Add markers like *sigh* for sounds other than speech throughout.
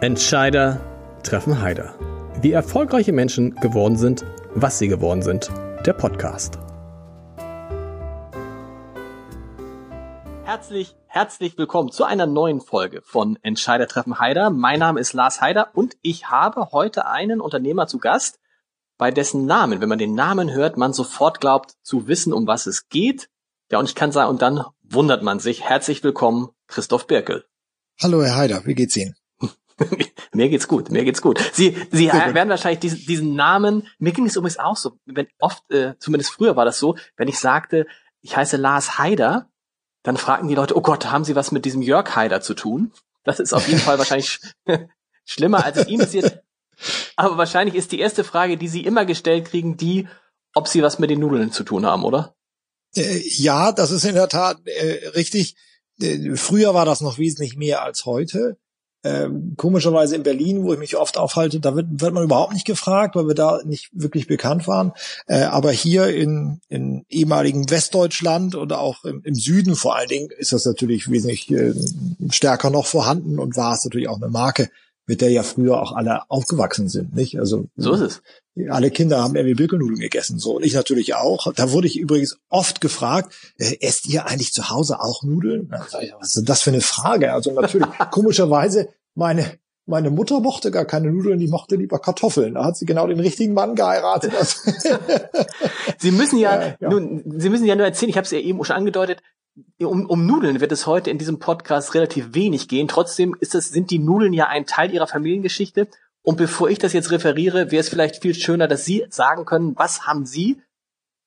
Entscheider treffen Heider. Wie erfolgreiche Menschen geworden sind, was sie geworden sind. Der Podcast. Herzlich, herzlich willkommen zu einer neuen Folge von Entscheider treffen Heider. Mein Name ist Lars Heider und ich habe heute einen Unternehmer zu Gast, bei dessen Namen, wenn man den Namen hört, man sofort glaubt zu wissen, um was es geht. Ja, und ich kann sagen, und dann wundert man sich. Herzlich willkommen, Christoph Birkel. Hallo, Herr Heider, wie geht's Ihnen? *laughs* mir geht's gut, mir geht's gut. Sie, Sie werden wahrscheinlich diesen, diesen Namen, mir ging es übrigens auch so, wenn oft, äh, zumindest früher war das so, wenn ich sagte, ich heiße Lars Heider, dann fragten die Leute, oh Gott, haben Sie was mit diesem Jörg Heider zu tun? Das ist auf jeden Fall wahrscheinlich *laughs* schlimmer, als es ihm passiert. Aber wahrscheinlich ist die erste Frage, die Sie immer gestellt kriegen, die, ob Sie was mit den Nudeln zu tun haben, oder? Äh, ja, das ist in der Tat äh, richtig. Äh, früher war das noch wesentlich mehr als heute. Ähm, komischerweise in Berlin, wo ich mich oft aufhalte, da wird, wird man überhaupt nicht gefragt, weil wir da nicht wirklich bekannt waren. Äh, aber hier in, in ehemaligen Westdeutschland oder auch im, im, Süden vor allen Dingen ist das natürlich wesentlich äh, stärker noch vorhanden und war es natürlich auch eine Marke mit der ja früher auch alle aufgewachsen sind, nicht? Also so ist es. Alle Kinder haben irgendwie Birkelnudeln gegessen, so und ich natürlich auch. Da wurde ich übrigens oft gefragt: äh, Esst ihr eigentlich zu Hause auch Nudeln? Was ist das für eine Frage? Also natürlich *laughs* komischerweise meine meine Mutter mochte gar keine Nudeln, die mochte lieber Kartoffeln. Da hat sie genau den richtigen Mann geheiratet. *laughs* Sie müssen ja, ja, ja. Nun, Sie müssen ja nur erzählen, ich habe es ja eben schon angedeutet, um, um Nudeln wird es heute in diesem Podcast relativ wenig gehen. Trotzdem ist es, sind die Nudeln ja ein Teil ihrer Familiengeschichte. Und bevor ich das jetzt referiere, wäre es vielleicht viel schöner, dass Sie sagen können, was haben Sie,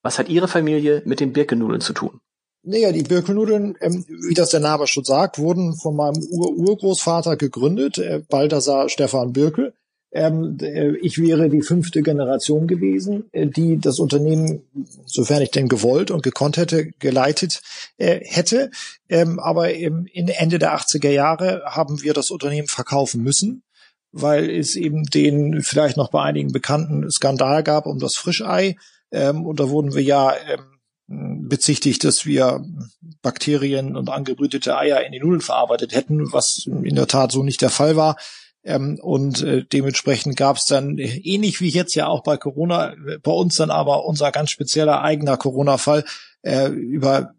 was hat Ihre Familie mit den Birkennudeln zu tun? Naja, die Birkennudeln, ähm, wie das der Name schon sagt, wurden von meinem Ur-Urgroßvater gegründet, äh, Balthasar Stefan Birkel. Ähm, äh, ich wäre die fünfte Generation gewesen, äh, die das Unternehmen, sofern ich denn gewollt und gekonnt hätte, geleitet äh, hätte. Ähm, aber im, in Ende der 80er Jahre haben wir das Unternehmen verkaufen müssen, weil es eben den vielleicht noch bei einigen bekannten Skandal gab um das Frischei. Ähm, und da wurden wir ja ähm, bezichtigt, dass wir Bakterien und angebrütete Eier in die Nudeln verarbeitet hätten, was in der Tat so nicht der Fall war. Ähm, und äh, dementsprechend gab es dann, äh, ähnlich wie jetzt ja auch bei Corona, bei uns dann aber unser ganz spezieller eigener Corona-Fall, äh, über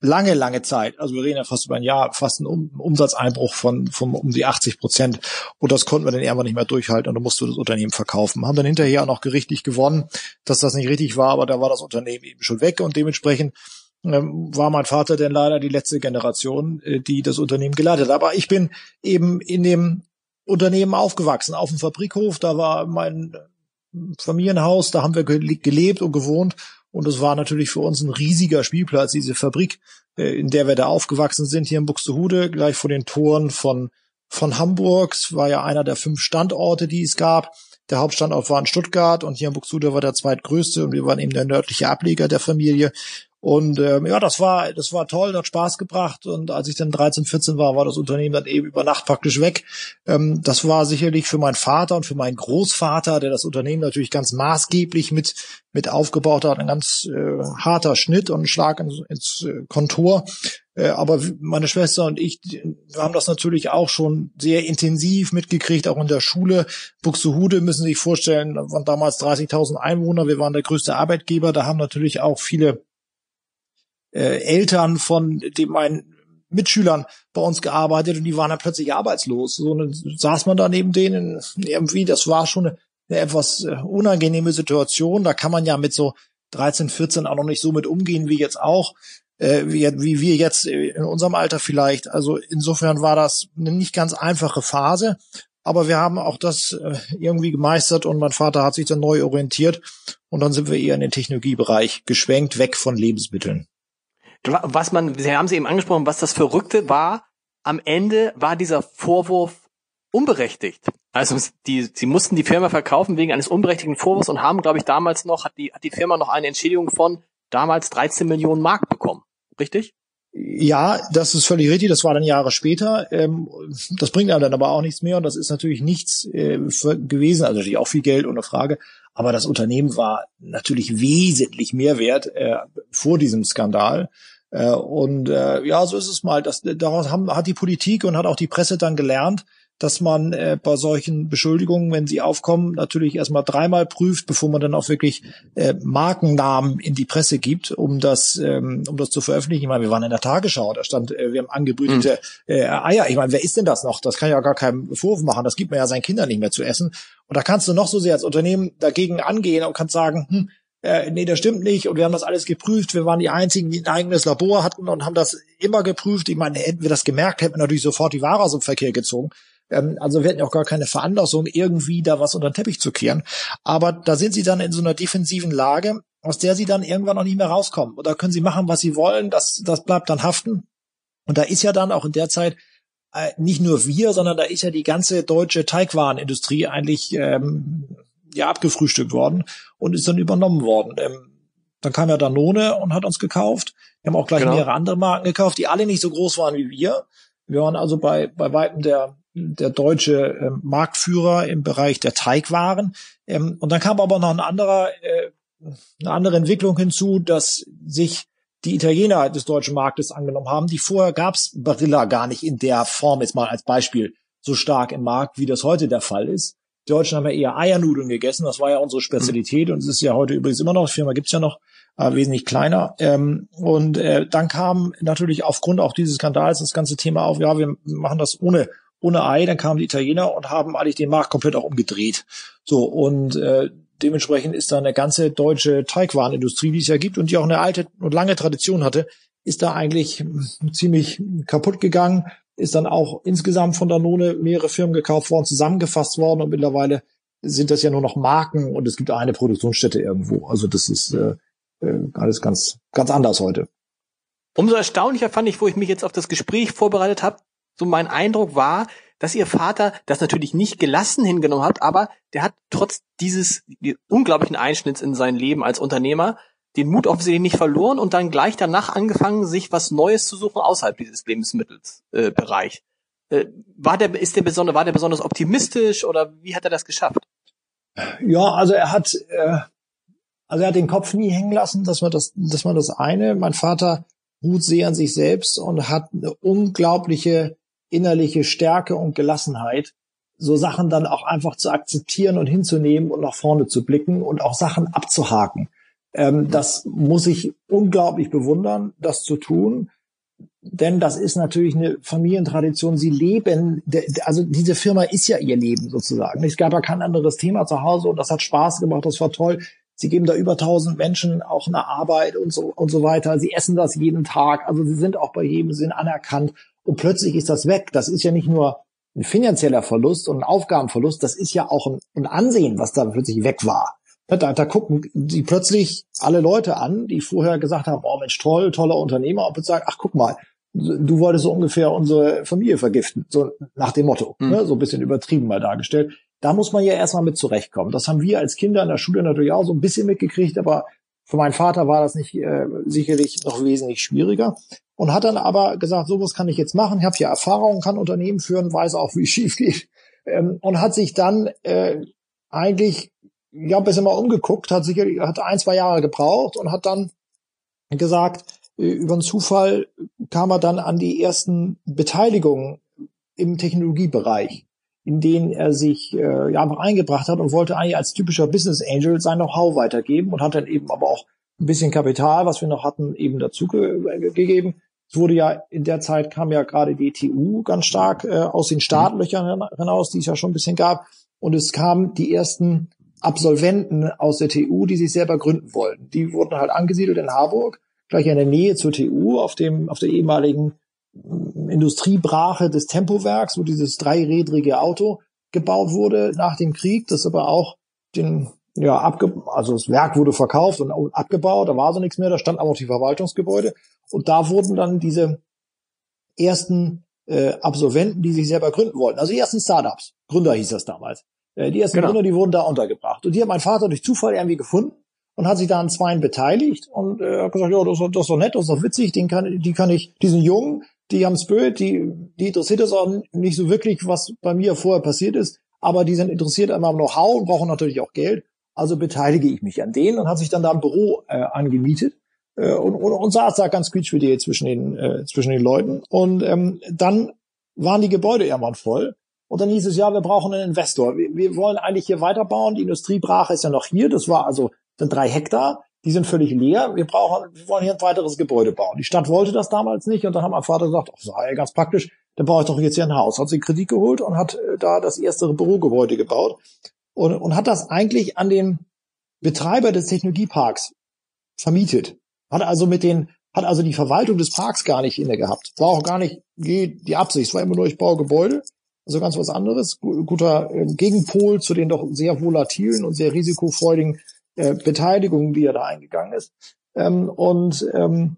lange, lange Zeit, also wir reden ja fast über ein Jahr, fast ein um Umsatzeinbruch von, von um die 80 Prozent. Und das konnten wir dann irgendwann nicht mehr durchhalten und dann musste das Unternehmen verkaufen. Haben dann hinterher auch noch gerichtlich gewonnen, dass das nicht richtig war, aber da war das Unternehmen eben schon weg und dementsprechend ähm, war mein Vater denn leider die letzte Generation, äh, die das Unternehmen geleitet hat. Aber ich bin eben in dem Unternehmen aufgewachsen, auf dem Fabrikhof, da war mein Familienhaus, da haben wir gelebt und gewohnt und es war natürlich für uns ein riesiger Spielplatz, diese Fabrik, äh, in der wir da aufgewachsen sind, hier in Buxtehude, gleich vor den Toren von, von Hamburg. Es war ja einer der fünf Standorte, die es gab. Der Hauptstandort war in Stuttgart und hier in Buxtehude war der zweitgrößte und wir waren eben der nördliche Ableger der Familie. Und ähm, ja, das war, das war toll, hat Spaß gebracht. Und als ich dann 13, 14 war, war das Unternehmen dann eben über Nacht praktisch weg. Ähm, das war sicherlich für meinen Vater und für meinen Großvater, der das Unternehmen natürlich ganz maßgeblich mit, mit aufgebaut hat, ein ganz äh, harter Schnitt und ein Schlag ins, ins äh, Kontor. Äh, aber meine Schwester und ich, wir haben das natürlich auch schon sehr intensiv mitgekriegt, auch in der Schule. Buxtehude müssen Sie sich vorstellen, waren damals 30.000 Einwohner. Wir waren der größte Arbeitgeber. Da haben natürlich auch viele äh, Eltern von dem meinen Mitschülern bei uns gearbeitet und die waren dann plötzlich arbeitslos. So dann saß man da neben denen irgendwie, das war schon eine, eine etwas äh, unangenehme Situation. Da kann man ja mit so 13, 14 auch noch nicht so mit umgehen wie jetzt auch, äh, wie, wie wir jetzt in unserem Alter vielleicht. Also insofern war das eine nicht ganz einfache Phase. Aber wir haben auch das äh, irgendwie gemeistert und mein Vater hat sich dann neu orientiert und dann sind wir eher in den Technologiebereich geschwenkt, weg von Lebensmitteln. Was man, Sie haben Sie eben angesprochen, was das Verrückte war, am Ende war dieser Vorwurf unberechtigt. Also die, sie mussten die Firma verkaufen wegen eines unberechtigten Vorwurfs und haben, glaube ich, damals noch, hat die, hat die Firma noch eine Entschädigung von damals 13 Millionen Mark bekommen. Richtig? Ja, das ist völlig richtig. Das war dann Jahre später. Ähm, das bringt einem dann aber auch nichts mehr und das ist natürlich nichts äh, gewesen. Also natürlich auch viel Geld ohne Frage. Aber das Unternehmen war natürlich wesentlich mehr wert äh, vor diesem Skandal. Äh, und ja, so ist es mal. Das, daraus haben, hat die Politik und hat auch die Presse dann gelernt, dass man äh, bei solchen Beschuldigungen, wenn sie aufkommen, natürlich erstmal dreimal prüft, bevor man dann auch wirklich äh, Markennamen in die Presse gibt, um das, ähm, um das zu veröffentlichen. Ich meine, wir waren in der Tagesschau, da stand, äh, wir haben angebrütete mhm. äh, Eier. Ich meine, wer ist denn das noch? Das kann ja gar keinen Vorwurf machen. Das gibt man ja seinen Kindern nicht mehr zu essen. Und da kannst du noch so sehr als Unternehmen dagegen angehen und kannst sagen, hm, äh, nee, das stimmt nicht und wir haben das alles geprüft. Wir waren die Einzigen, die ein eigenes Labor hatten und haben das immer geprüft. Ich meine, hätten wir das gemerkt, hätten wir natürlich sofort die Ware aus dem Verkehr gezogen. Ähm, also wir hätten auch gar keine Veranlassung, irgendwie da was unter den Teppich zu kehren. Aber da sind sie dann in so einer defensiven Lage, aus der sie dann irgendwann noch nicht mehr rauskommen. Und da können sie machen, was sie wollen. Das, das bleibt dann haften. Und da ist ja dann auch in der Zeit äh, nicht nur wir, sondern da ist ja die ganze deutsche Teigwarenindustrie eigentlich ähm, ja abgefrühstückt worden und ist dann übernommen worden. Ähm, dann kam ja Danone und hat uns gekauft. Wir haben auch gleich genau. mehrere andere Marken gekauft, die alle nicht so groß waren wie wir. Wir waren also bei, bei weitem der, der deutsche äh, Marktführer im Bereich der Teigwaren. Ähm, und dann kam aber noch ein anderer, äh, eine andere Entwicklung hinzu, dass sich die Italiener des deutschen Marktes angenommen haben. Die vorher gab's Barilla gar nicht in der Form, jetzt mal als Beispiel, so stark im Markt, wie das heute der Fall ist. Die Deutschen haben ja eher Eiernudeln gegessen, das war ja unsere Spezialität mhm. und es ist ja heute übrigens immer noch, die Firma gibt's ja noch, äh, wesentlich kleiner. Ähm, und äh, dann kam natürlich aufgrund auch dieses Skandals das ganze Thema auf, ja, wir machen das ohne ohne Ei, dann kamen die Italiener und haben eigentlich den Markt komplett auch umgedreht. So, und äh, dementsprechend ist da eine ganze deutsche Teigwarenindustrie, die es ja gibt und die auch eine alte und lange Tradition hatte, ist da eigentlich ziemlich kaputt gegangen ist dann auch insgesamt von Danone mehrere Firmen gekauft worden, zusammengefasst worden und mittlerweile sind das ja nur noch Marken und es gibt eine Produktionsstätte irgendwo. Also das ist äh, äh, alles ganz, ganz anders heute. Umso erstaunlicher fand ich, wo ich mich jetzt auf das Gespräch vorbereitet habe, so mein Eindruck war, dass ihr Vater das natürlich nicht gelassen hingenommen hat, aber der hat trotz dieses unglaublichen Einschnitts in sein Leben als Unternehmer den Mut offensichtlich nicht verloren und dann gleich danach angefangen, sich was Neues zu suchen außerhalb dieses Lebensmittelsbereich. Äh, äh, war der, ist der besonders, war der besonders optimistisch oder wie hat er das geschafft? Ja, also er hat, äh, also er hat den Kopf nie hängen lassen, dass man das, dass man das eine. Mein Vater ruht sehr an sich selbst und hat eine unglaubliche innerliche Stärke und Gelassenheit, so Sachen dann auch einfach zu akzeptieren und hinzunehmen und nach vorne zu blicken und auch Sachen abzuhaken. Ähm, das muss ich unglaublich bewundern, das zu tun. Denn das ist natürlich eine Familientradition. Sie leben, also diese Firma ist ja ihr Leben sozusagen. Es gab ja kein anderes Thema zu Hause und das hat Spaß gemacht, das war toll. Sie geben da über tausend Menschen auch eine Arbeit und so und so weiter. Sie essen das jeden Tag. Also sie sind auch bei jedem, sind anerkannt. Und plötzlich ist das weg. Das ist ja nicht nur ein finanzieller Verlust und ein Aufgabenverlust. Das ist ja auch ein, ein Ansehen, was da plötzlich weg war. Da, da gucken die plötzlich alle Leute an, die vorher gesagt haben, oh Mensch, toll, toller Unternehmer, und sagen, ach guck mal, du wolltest so ungefähr unsere Familie vergiften, so nach dem Motto, mhm. ne, so ein bisschen übertrieben mal dargestellt. Da muss man ja erstmal mit zurechtkommen. Das haben wir als Kinder in der Schule natürlich auch so ein bisschen mitgekriegt, aber für meinen Vater war das nicht äh, sicherlich noch wesentlich schwieriger und hat dann aber gesagt, so was kann ich jetzt machen. Ich habe ja Erfahrung, kann Unternehmen führen, weiß auch, wie es *laughs* schief geht ähm, und hat sich dann äh, eigentlich ja, bisschen mal umgeguckt, hat sicherlich, hat ein, zwei Jahre gebraucht und hat dann gesagt, äh, über einen Zufall kam er dann an die ersten Beteiligungen im Technologiebereich, in denen er sich äh, ja einfach eingebracht hat und wollte eigentlich als typischer Business Angel sein Know-how weitergeben und hat dann eben aber auch ein bisschen Kapital, was wir noch hatten, eben dazu ge gegeben. Es wurde ja in der Zeit kam ja gerade die TU ganz stark äh, aus den Startlöchern hinaus, die es ja schon ein bisschen gab. Und es kamen die ersten Absolventen aus der TU, die sich selber gründen wollten. Die wurden halt angesiedelt in Harburg, gleich in der Nähe zur TU, auf dem, auf der ehemaligen Industriebrache des Tempowerks, wo dieses dreirädrige Auto gebaut wurde nach dem Krieg, das aber auch den, ja, abge, also das Werk wurde verkauft und abgebaut, da war so nichts mehr, da stand aber noch die Verwaltungsgebäude. Und da wurden dann diese ersten äh, Absolventen, die sich selber gründen wollten, also die ersten Startups, Gründer hieß das damals, äh, die ersten genau. Gründer, die wurden da untergebracht. Und die hat mein Vater durch Zufall irgendwie gefunden und hat sich da an zweien beteiligt und äh, hat gesagt, ja, das, das ist doch nett, das ist doch witzig, den kann, die kann ich, diesen Jungen, die haben Spirit, die, die interessiert es auch nicht so wirklich, was bei mir vorher passiert ist, aber die sind interessiert an meinem Know-how und brauchen natürlich auch Geld. Also beteilige ich mich an denen und hat sich dann da ein Büro äh, angemietet äh, und, und, und saß da ganz quietschfidel zwischen den, äh, zwischen den Leuten. Und ähm, dann waren die Gebäude irgendwann voll Und dann hieß es, ja, wir brauchen einen Investor. Wir, wir wollen eigentlich hier weiterbauen. Die Industriebrache ist ja noch hier. Das war also sind drei Hektar. Die sind völlig leer. Wir brauchen, wir wollen hier ein weiteres Gebäude bauen. Die Stadt wollte das damals nicht. Und dann hat mein Vater gesagt, ach, ja ganz praktisch. Dann baue ich doch jetzt hier ein Haus. Hat sich Kredit geholt und hat äh, da das erste Bürogebäude gebaut. Und, und hat das eigentlich an den Betreiber des Technologieparks vermietet. Hat also mit den, hat also die Verwaltung des Parks gar nicht inne gehabt. War auch gar nicht die Absicht. Es war immer nur, ich baue Gebäude. Also ganz was anderes. Guter äh, Gegenpol zu den doch sehr volatilen und sehr risikofreudigen äh, Beteiligungen, die er da eingegangen ist. Ähm, und ähm,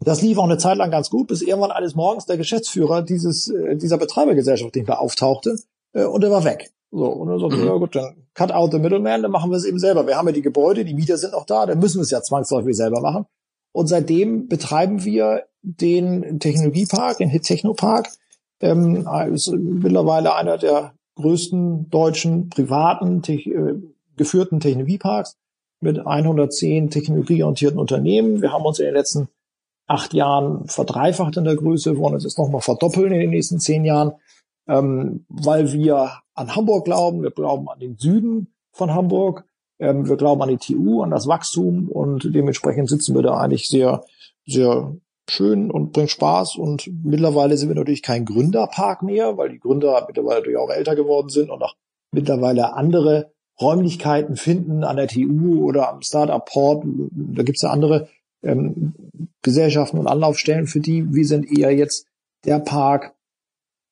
das lief auch eine Zeit lang ganz gut, bis irgendwann eines Morgens der Geschäftsführer dieses, äh, dieser Betreibergesellschaft nicht mehr auftauchte äh, und er war weg. So, und dann sagte, mhm. ja gut, dann cut out the middleman, dann machen wir es eben selber. Wir haben ja die Gebäude, die Mieter sind noch da, dann müssen wir es ja zwangsläufig selber machen. Und seitdem betreiben wir den Technologiepark, den Technopark. Ähm, ist mittlerweile einer der größten deutschen privaten te äh, geführten Technologieparks mit 110 technologieorientierten Unternehmen. Wir haben uns in den letzten acht Jahren verdreifacht in der Größe, wollen uns jetzt nochmal verdoppeln in den nächsten zehn Jahren ähm, weil wir an Hamburg glauben, wir glauben an den Süden von Hamburg, ähm, wir glauben an die TU, an das Wachstum. Und dementsprechend sitzen wir da eigentlich sehr, sehr schön und bringt Spaß. Und mittlerweile sind wir natürlich kein Gründerpark mehr, weil die Gründer mittlerweile natürlich auch älter geworden sind und auch mittlerweile andere Räumlichkeiten finden an der TU oder am Startup Port. Da gibt's ja andere ähm, Gesellschaften und Anlaufstellen für die. Wir sind eher jetzt der Park,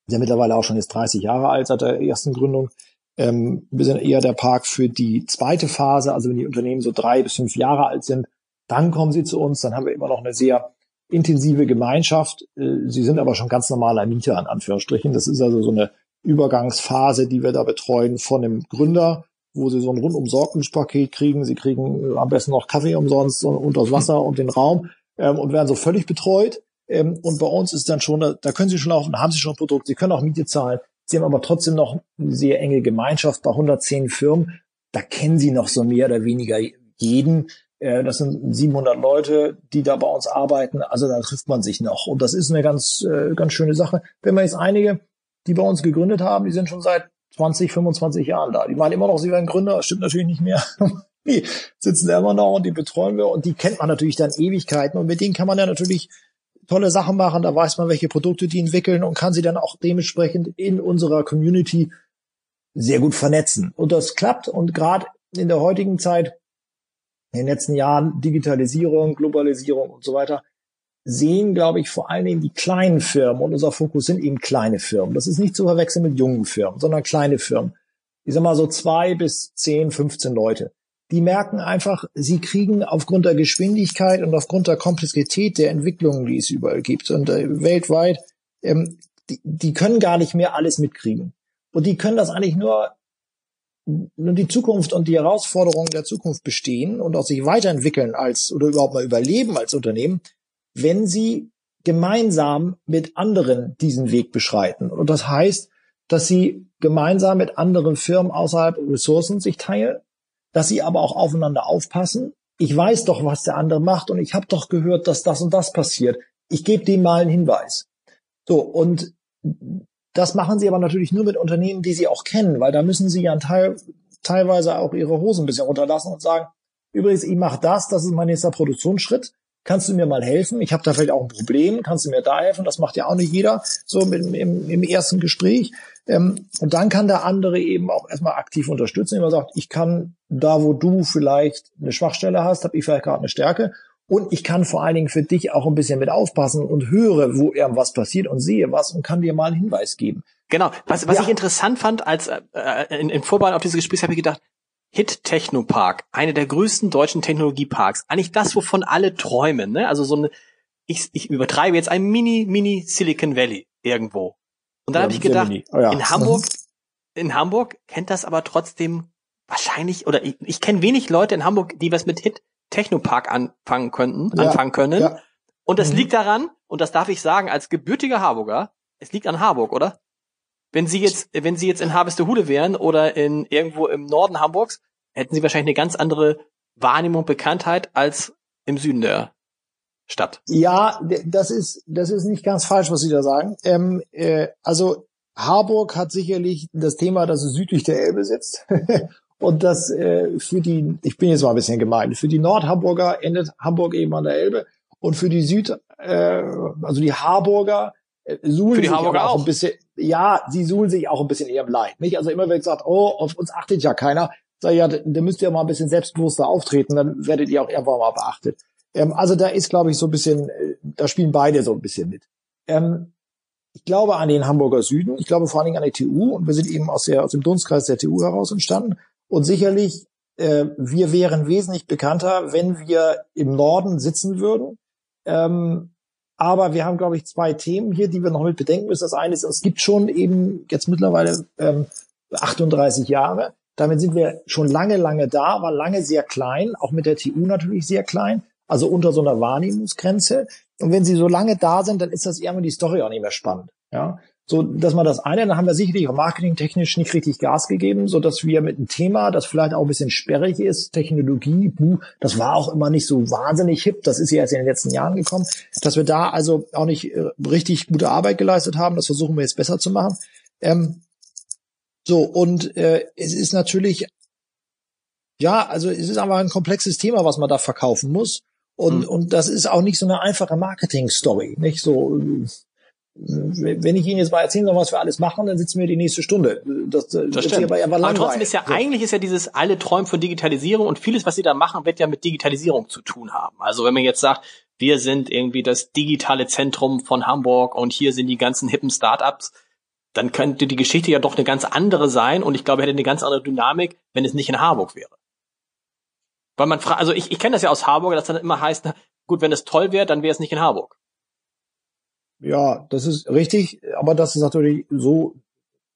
der mittlerweile auch schon jetzt 30 Jahre alt seit der ersten Gründung. Ähm, wir sind eher der Park für die zweite Phase, also wenn die Unternehmen so drei bis fünf Jahre alt sind, dann kommen sie zu uns, dann haben wir immer noch eine sehr intensive Gemeinschaft. Äh, sie sind aber schon ganz normaler Mieter, in Anführungsstrichen. Das ist also so eine Übergangsphase, die wir da betreuen von dem Gründer, wo sie so ein rundum Sorgungspaket kriegen. Sie kriegen äh, am besten noch Kaffee umsonst und das Wasser und den Raum ähm, und werden so völlig betreut. Ähm, und bei uns ist dann schon, da, da können Sie schon da haben Sie schon ein Produkt, Sie können auch Miete zahlen. Sie haben aber trotzdem noch eine sehr enge Gemeinschaft bei 110 Firmen. Da kennen Sie noch so mehr oder weniger jeden. Äh, das sind 700 Leute, die da bei uns arbeiten. Also da trifft man sich noch. Und das ist eine ganz, äh, ganz schöne Sache. Wenn man jetzt einige, die bei uns gegründet haben, die sind schon seit 20, 25 Jahren da. Die meinen immer noch, sie wären Gründer. Stimmt natürlich nicht mehr. *laughs* die sitzen da immer noch und die betreuen wir. Und die kennt man natürlich dann Ewigkeiten. Und mit denen kann man ja natürlich tolle Sachen machen, da weiß man, welche Produkte die entwickeln und kann sie dann auch dementsprechend in unserer Community sehr gut vernetzen. Und das klappt und gerade in der heutigen Zeit, in den letzten Jahren Digitalisierung, Globalisierung und so weiter, sehen, glaube ich, vor allen Dingen die kleinen Firmen und unser Fokus sind eben kleine Firmen. Das ist nicht zu verwechseln mit jungen Firmen, sondern kleine Firmen. Ich sag mal so zwei bis zehn, 15 Leute die merken einfach, sie kriegen aufgrund der Geschwindigkeit und aufgrund der Komplexität der Entwicklungen, die es überall gibt und äh, weltweit, ähm, die, die können gar nicht mehr alles mitkriegen. Und die können das eigentlich nur, nur die Zukunft und die Herausforderungen der Zukunft bestehen und auch sich weiterentwickeln als oder überhaupt mal überleben als Unternehmen, wenn sie gemeinsam mit anderen diesen Weg beschreiten. Und das heißt, dass sie gemeinsam mit anderen Firmen außerhalb Ressourcen sich teilen, dass sie aber auch aufeinander aufpassen. Ich weiß doch, was der andere macht und ich habe doch gehört, dass das und das passiert. Ich gebe dem mal einen Hinweis. So, und das machen sie aber natürlich nur mit Unternehmen, die sie auch kennen, weil da müssen sie ja teil, teilweise auch ihre Hosen ein bisschen runterlassen und sagen, übrigens, ich mache das, das ist mein nächster Produktionsschritt. Kannst du mir mal helfen? Ich habe da vielleicht auch ein Problem. Kannst du mir da helfen? Das macht ja auch nicht jeder so mit, im, im ersten Gespräch. Ähm, und dann kann der andere eben auch erstmal aktiv unterstützen, indem er sagt, ich kann da, wo du vielleicht eine Schwachstelle hast, habe ich vielleicht gerade eine Stärke. Und ich kann vor allen Dingen für dich auch ein bisschen mit aufpassen und höre, wo irgendwas passiert und sehe was und kann dir mal einen Hinweis geben. Genau. Was, was ja. ich interessant fand, als äh, in, in Vorbereitung auf dieses Gespräch habe ich gedacht, Hit Technopark, eine der größten deutschen Technologieparks. Eigentlich das, wovon alle träumen. Ne? Also so eine, ich, ich übertreibe jetzt ein Mini, Mini Silicon Valley irgendwo. Und dann ja, habe ich gedacht, oh ja. in Hamburg, in Hamburg kennt das aber trotzdem wahrscheinlich, oder ich, ich kenne wenig Leute in Hamburg, die was mit Hit Technopark anfangen könnten, ja, anfangen können. Und das mhm. liegt daran, und das darf ich sagen, als gebürtiger Harburger, es liegt an Harburg, oder? Wenn Sie jetzt, wenn Sie jetzt in Harvestehude wären oder in irgendwo im Norden Hamburgs, hätten Sie wahrscheinlich eine ganz andere Wahrnehmung, Bekanntheit als im Süden der Stadt. Ja, das ist, das ist nicht ganz falsch, was Sie da sagen. Ähm, äh, also Harburg hat sicherlich das Thema, dass es südlich der Elbe sitzt. *laughs* Und das äh, für die, ich bin jetzt mal ein bisschen gemein, für die Nordhamburger endet Hamburg eben an der Elbe. Und für die Süd, äh, also die Harburger, äh, suhlen sich Harburger auch, auch ein bisschen, ja, sie suhlen sich auch ein bisschen ihrem Leid. Nicht? Also immer wenn ich sagt, oh, auf uns achtet ja keiner, sag ich, ja, da müsst ihr mal ein bisschen selbstbewusster auftreten, dann werdet ihr auch irgendwann mal beachtet. Ähm, also da ist, glaube ich, so ein bisschen, äh, da spielen beide so ein bisschen mit. Ähm, ich glaube an den Hamburger Süden, ich glaube vor allen Dingen an die TU und wir sind eben aus, der, aus dem Dunstkreis der TU heraus entstanden. Und sicherlich, äh, wir wären wesentlich bekannter, wenn wir im Norden sitzen würden. Ähm, aber wir haben, glaube ich, zwei Themen hier, die wir noch mit bedenken müssen. Das eine ist, es gibt schon eben jetzt mittlerweile ähm, 38 Jahre. Damit sind wir schon lange, lange da, war lange sehr klein, auch mit der TU natürlich sehr klein, also unter so einer Wahrnehmungsgrenze. Und wenn sie so lange da sind, dann ist das irgendwann die Story auch nicht mehr spannend. Ja, so, dass man das eine, dann haben wir sicherlich auch marketingtechnisch nicht richtig Gas gegeben, so dass wir mit einem Thema, das vielleicht auch ein bisschen sperrig ist, Technologie, buh, das war auch immer nicht so wahnsinnig hip, das ist ja erst in den letzten Jahren gekommen, dass wir da also auch nicht äh, richtig gute Arbeit geleistet haben, das versuchen wir jetzt besser zu machen. Ähm, so, und äh, es ist natürlich, ja, also es ist einfach ein komplexes Thema, was man da verkaufen muss. Und, mhm. und das ist auch nicht so eine einfache Marketing-Story, nicht so, wenn ich Ihnen jetzt mal erzählen soll, was wir alles machen, dann sitzen wir die nächste Stunde. Das, das, das stimmt. Aber, aber, aber trotzdem ist ja, so. eigentlich ist ja dieses alle träumen von Digitalisierung und vieles, was Sie da machen, wird ja mit Digitalisierung zu tun haben. Also wenn man jetzt sagt, wir sind irgendwie das digitale Zentrum von Hamburg und hier sind die ganzen hippen Startups, dann könnte die Geschichte ja doch eine ganz andere sein und ich glaube, hätte eine ganz andere Dynamik, wenn es nicht in Harburg wäre. Weil man fragt, also ich, ich kenne das ja aus Harburg, dass dann immer heißt, gut, wenn es toll wäre, dann wäre es nicht in Harburg. Ja, das ist richtig, aber das ist natürlich so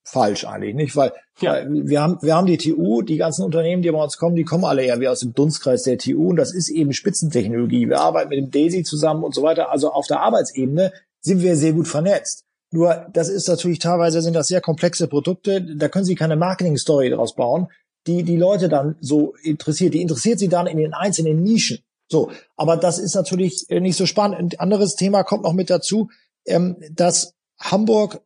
falsch eigentlich, nicht? Weil ja. wir haben wir haben die TU, die ganzen Unternehmen, die bei uns kommen, die kommen alle eher wie aus dem Dunstkreis der TU und das ist eben Spitzentechnologie. Wir arbeiten mit dem Daisy zusammen und so weiter. Also auf der Arbeitsebene sind wir sehr gut vernetzt. Nur das ist natürlich teilweise sind das sehr komplexe Produkte, da können Sie keine Marketing-Story draus bauen die die Leute dann so interessiert. Die interessiert sie dann in den einzelnen Nischen. So, aber das ist natürlich nicht so spannend. Ein anderes Thema kommt noch mit dazu, ähm, dass Hamburg,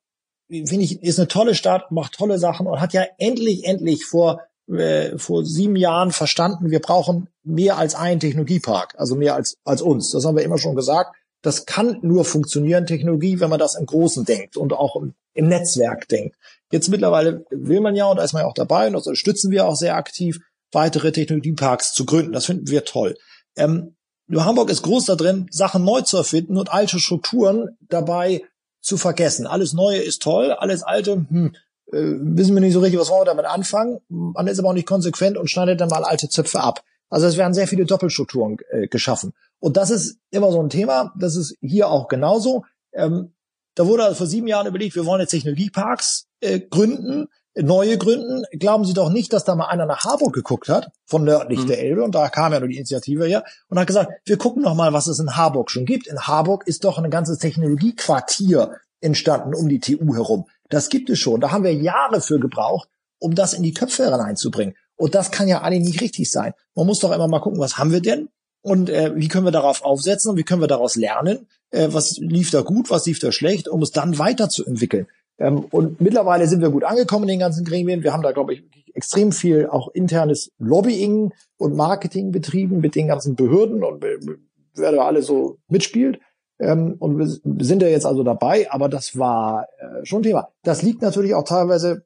finde ich, ist eine tolle Stadt, macht tolle Sachen und hat ja endlich, endlich vor äh, vor sieben Jahren verstanden, wir brauchen mehr als einen Technologiepark, also mehr als als uns. Das haben wir immer schon gesagt. Das kann nur funktionieren, Technologie, wenn man das im Großen denkt und auch im, im Netzwerk denkt. Jetzt mittlerweile will man ja, und da ist man ja auch dabei, und das unterstützen wir auch sehr aktiv, weitere Technologieparks zu gründen. Das finden wir toll. Ähm, nur Hamburg ist groß da drin, Sachen neu zu erfinden und alte Strukturen dabei zu vergessen. Alles Neue ist toll, alles Alte, hm, äh, wissen wir nicht so richtig, was wollen wir damit anfangen. Man ist aber auch nicht konsequent und schneidet dann mal alte Zöpfe ab. Also es werden sehr viele Doppelstrukturen äh, geschaffen. Und das ist immer so ein Thema. Das ist hier auch genauso. Ähm, da wurde also vor sieben Jahren überlegt, wir wollen jetzt Technologieparks äh, gründen, neue gründen. Glauben Sie doch nicht, dass da mal einer nach Harburg geguckt hat, von nördlich mhm. der Elbe, und da kam ja nur die Initiative her, und hat gesagt, wir gucken noch mal, was es in Harburg schon gibt. In Harburg ist doch ein ganzes Technologiequartier entstanden um die TU herum. Das gibt es schon. Da haben wir Jahre für gebraucht, um das in die Köpfe hereinzubringen. Und das kann ja alle nicht richtig sein. Man muss doch immer mal gucken, was haben wir denn? und äh, wie können wir darauf aufsetzen und wie können wir daraus lernen, äh, was lief da gut, was lief da schlecht, um es dann weiterzuentwickeln. Ähm, und mittlerweile sind wir gut angekommen in den ganzen Gremien. Wir haben da, glaube ich, extrem viel auch internes Lobbying und Marketing betrieben mit den ganzen Behörden und wer da alle so mitspielt. Ähm, und wir sind da jetzt also dabei, aber das war äh, schon Thema. Das liegt natürlich auch teilweise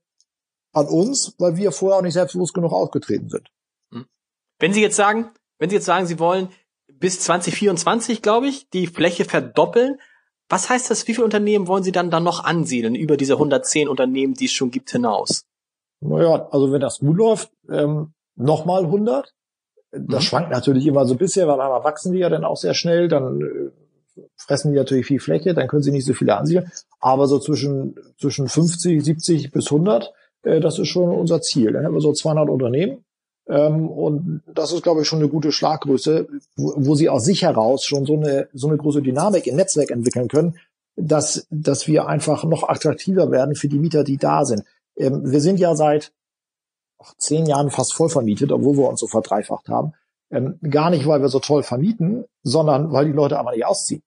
an uns, weil wir vorher auch nicht selbstbewusst genug aufgetreten sind. Hm. Wenn Sie jetzt sagen, wenn Sie jetzt sagen, Sie wollen bis 2024, glaube ich, die Fläche verdoppeln, was heißt das? Wie viele Unternehmen wollen Sie dann da noch ansiedeln über diese 110 Unternehmen, die es schon gibt, hinaus? Naja, also wenn das gut läuft, ähm, nochmal 100. Das mhm. schwankt natürlich immer so ein bisschen, weil einmal wachsen die ja dann auch sehr schnell, dann äh, fressen die natürlich viel Fläche, dann können sie nicht so viele ansiedeln. Aber so zwischen, zwischen 50, 70 bis 100, äh, das ist schon unser Ziel. Dann haben wir so 200 Unternehmen ähm, und das ist, glaube ich, schon eine gute Schlaggröße, wo, wo sie aus sich heraus schon so eine, so eine große Dynamik im Netzwerk entwickeln können, dass, dass wir einfach noch attraktiver werden für die Mieter, die da sind. Ähm, wir sind ja seit ach, zehn Jahren fast voll vermietet, obwohl wir uns so verdreifacht haben. Ähm, gar nicht, weil wir so toll vermieten, sondern weil die Leute einfach nicht ausziehen.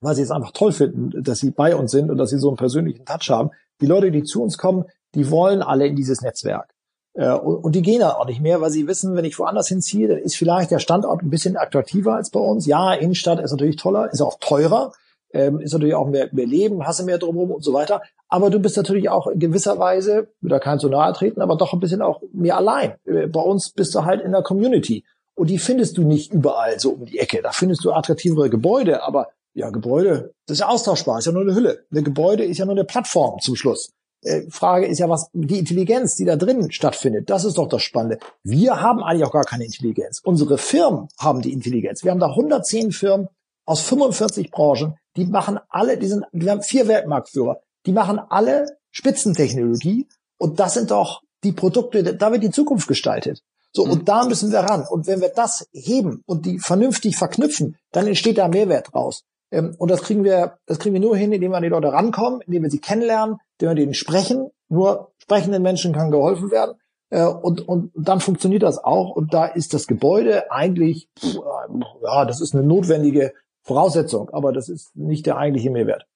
Weil sie es einfach toll finden, dass sie bei uns sind und dass sie so einen persönlichen Touch haben. Die Leute, die zu uns kommen, die wollen alle in dieses Netzwerk. Äh, und die gehen dann auch nicht mehr, weil sie wissen, wenn ich woanders hinziehe, dann ist vielleicht der Standort ein bisschen attraktiver als bei uns. Ja, Innenstadt ist natürlich toller, ist auch teurer, ähm, ist natürlich auch mehr, mehr Leben, hast du mehr drumherum und so weiter. Aber du bist natürlich auch in gewisser Weise, wieder kein zu nahe treten, aber doch ein bisschen auch mehr allein. Äh, bei uns bist du halt in der Community. Und die findest du nicht überall so um die Ecke. Da findest du attraktivere Gebäude, aber ja, Gebäude, das ist ja austauschbar, ist ja nur eine Hülle. Eine Gebäude ist ja nur eine Plattform zum Schluss. Äh, Frage ist ja, was die Intelligenz, die da drin stattfindet, das ist doch das Spannende. Wir haben eigentlich auch gar keine Intelligenz. Unsere Firmen haben die Intelligenz. Wir haben da 110 Firmen aus 45 Branchen, die machen alle, die sind, wir haben vier Weltmarktführer, die machen alle Spitzentechnologie und das sind doch die Produkte, da wird die Zukunft gestaltet. So, mhm. und da müssen wir ran. Und wenn wir das heben und die vernünftig verknüpfen, dann entsteht da Mehrwert draus. Ähm, und das kriegen wir, das kriegen wir nur hin, indem wir an die Leute rankommen, indem wir sie kennenlernen, indem wir denen sprechen. Nur sprechenden Menschen kann geholfen werden. Äh, und, und dann funktioniert das auch. Und da ist das Gebäude eigentlich, ja, das ist eine notwendige Voraussetzung, aber das ist nicht der eigentliche Mehrwert.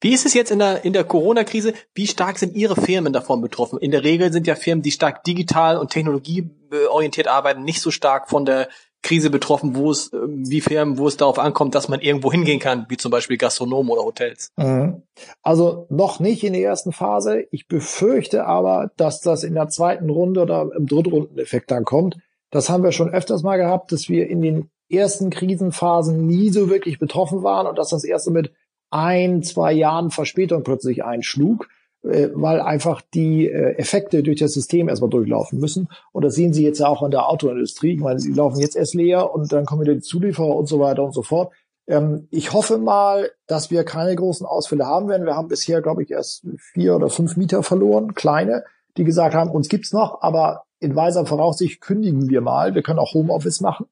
Wie ist es jetzt in der, in der Corona-Krise? Wie stark sind Ihre Firmen davon betroffen? In der Regel sind ja Firmen, die stark digital und technologieorientiert arbeiten, nicht so stark von der Krise betroffen, wo es, wie Firmen, wo es darauf ankommt, dass man irgendwo hingehen kann, wie zum Beispiel Gastronomen oder Hotels? Mhm. Also noch nicht in der ersten Phase. Ich befürchte aber, dass das in der zweiten Runde oder im Drittrundeneffekt dann kommt. Das haben wir schon öfters mal gehabt, dass wir in den ersten Krisenphasen nie so wirklich betroffen waren und dass das erste mit ein, zwei Jahren Verspätung plötzlich einschlug. Äh, weil einfach die äh, Effekte durch das System erstmal durchlaufen müssen. Und das sehen Sie jetzt ja auch in der Autoindustrie. Ich meine, sie laufen jetzt erst leer und dann kommen wieder die Zulieferer und so weiter und so fort. Ähm, ich hoffe mal, dass wir keine großen Ausfälle haben werden. Wir haben bisher, glaube ich, erst vier oder fünf Mieter verloren, kleine, die gesagt haben, uns gibt's noch, aber in weiser Voraussicht kündigen wir mal. Wir können auch Homeoffice machen.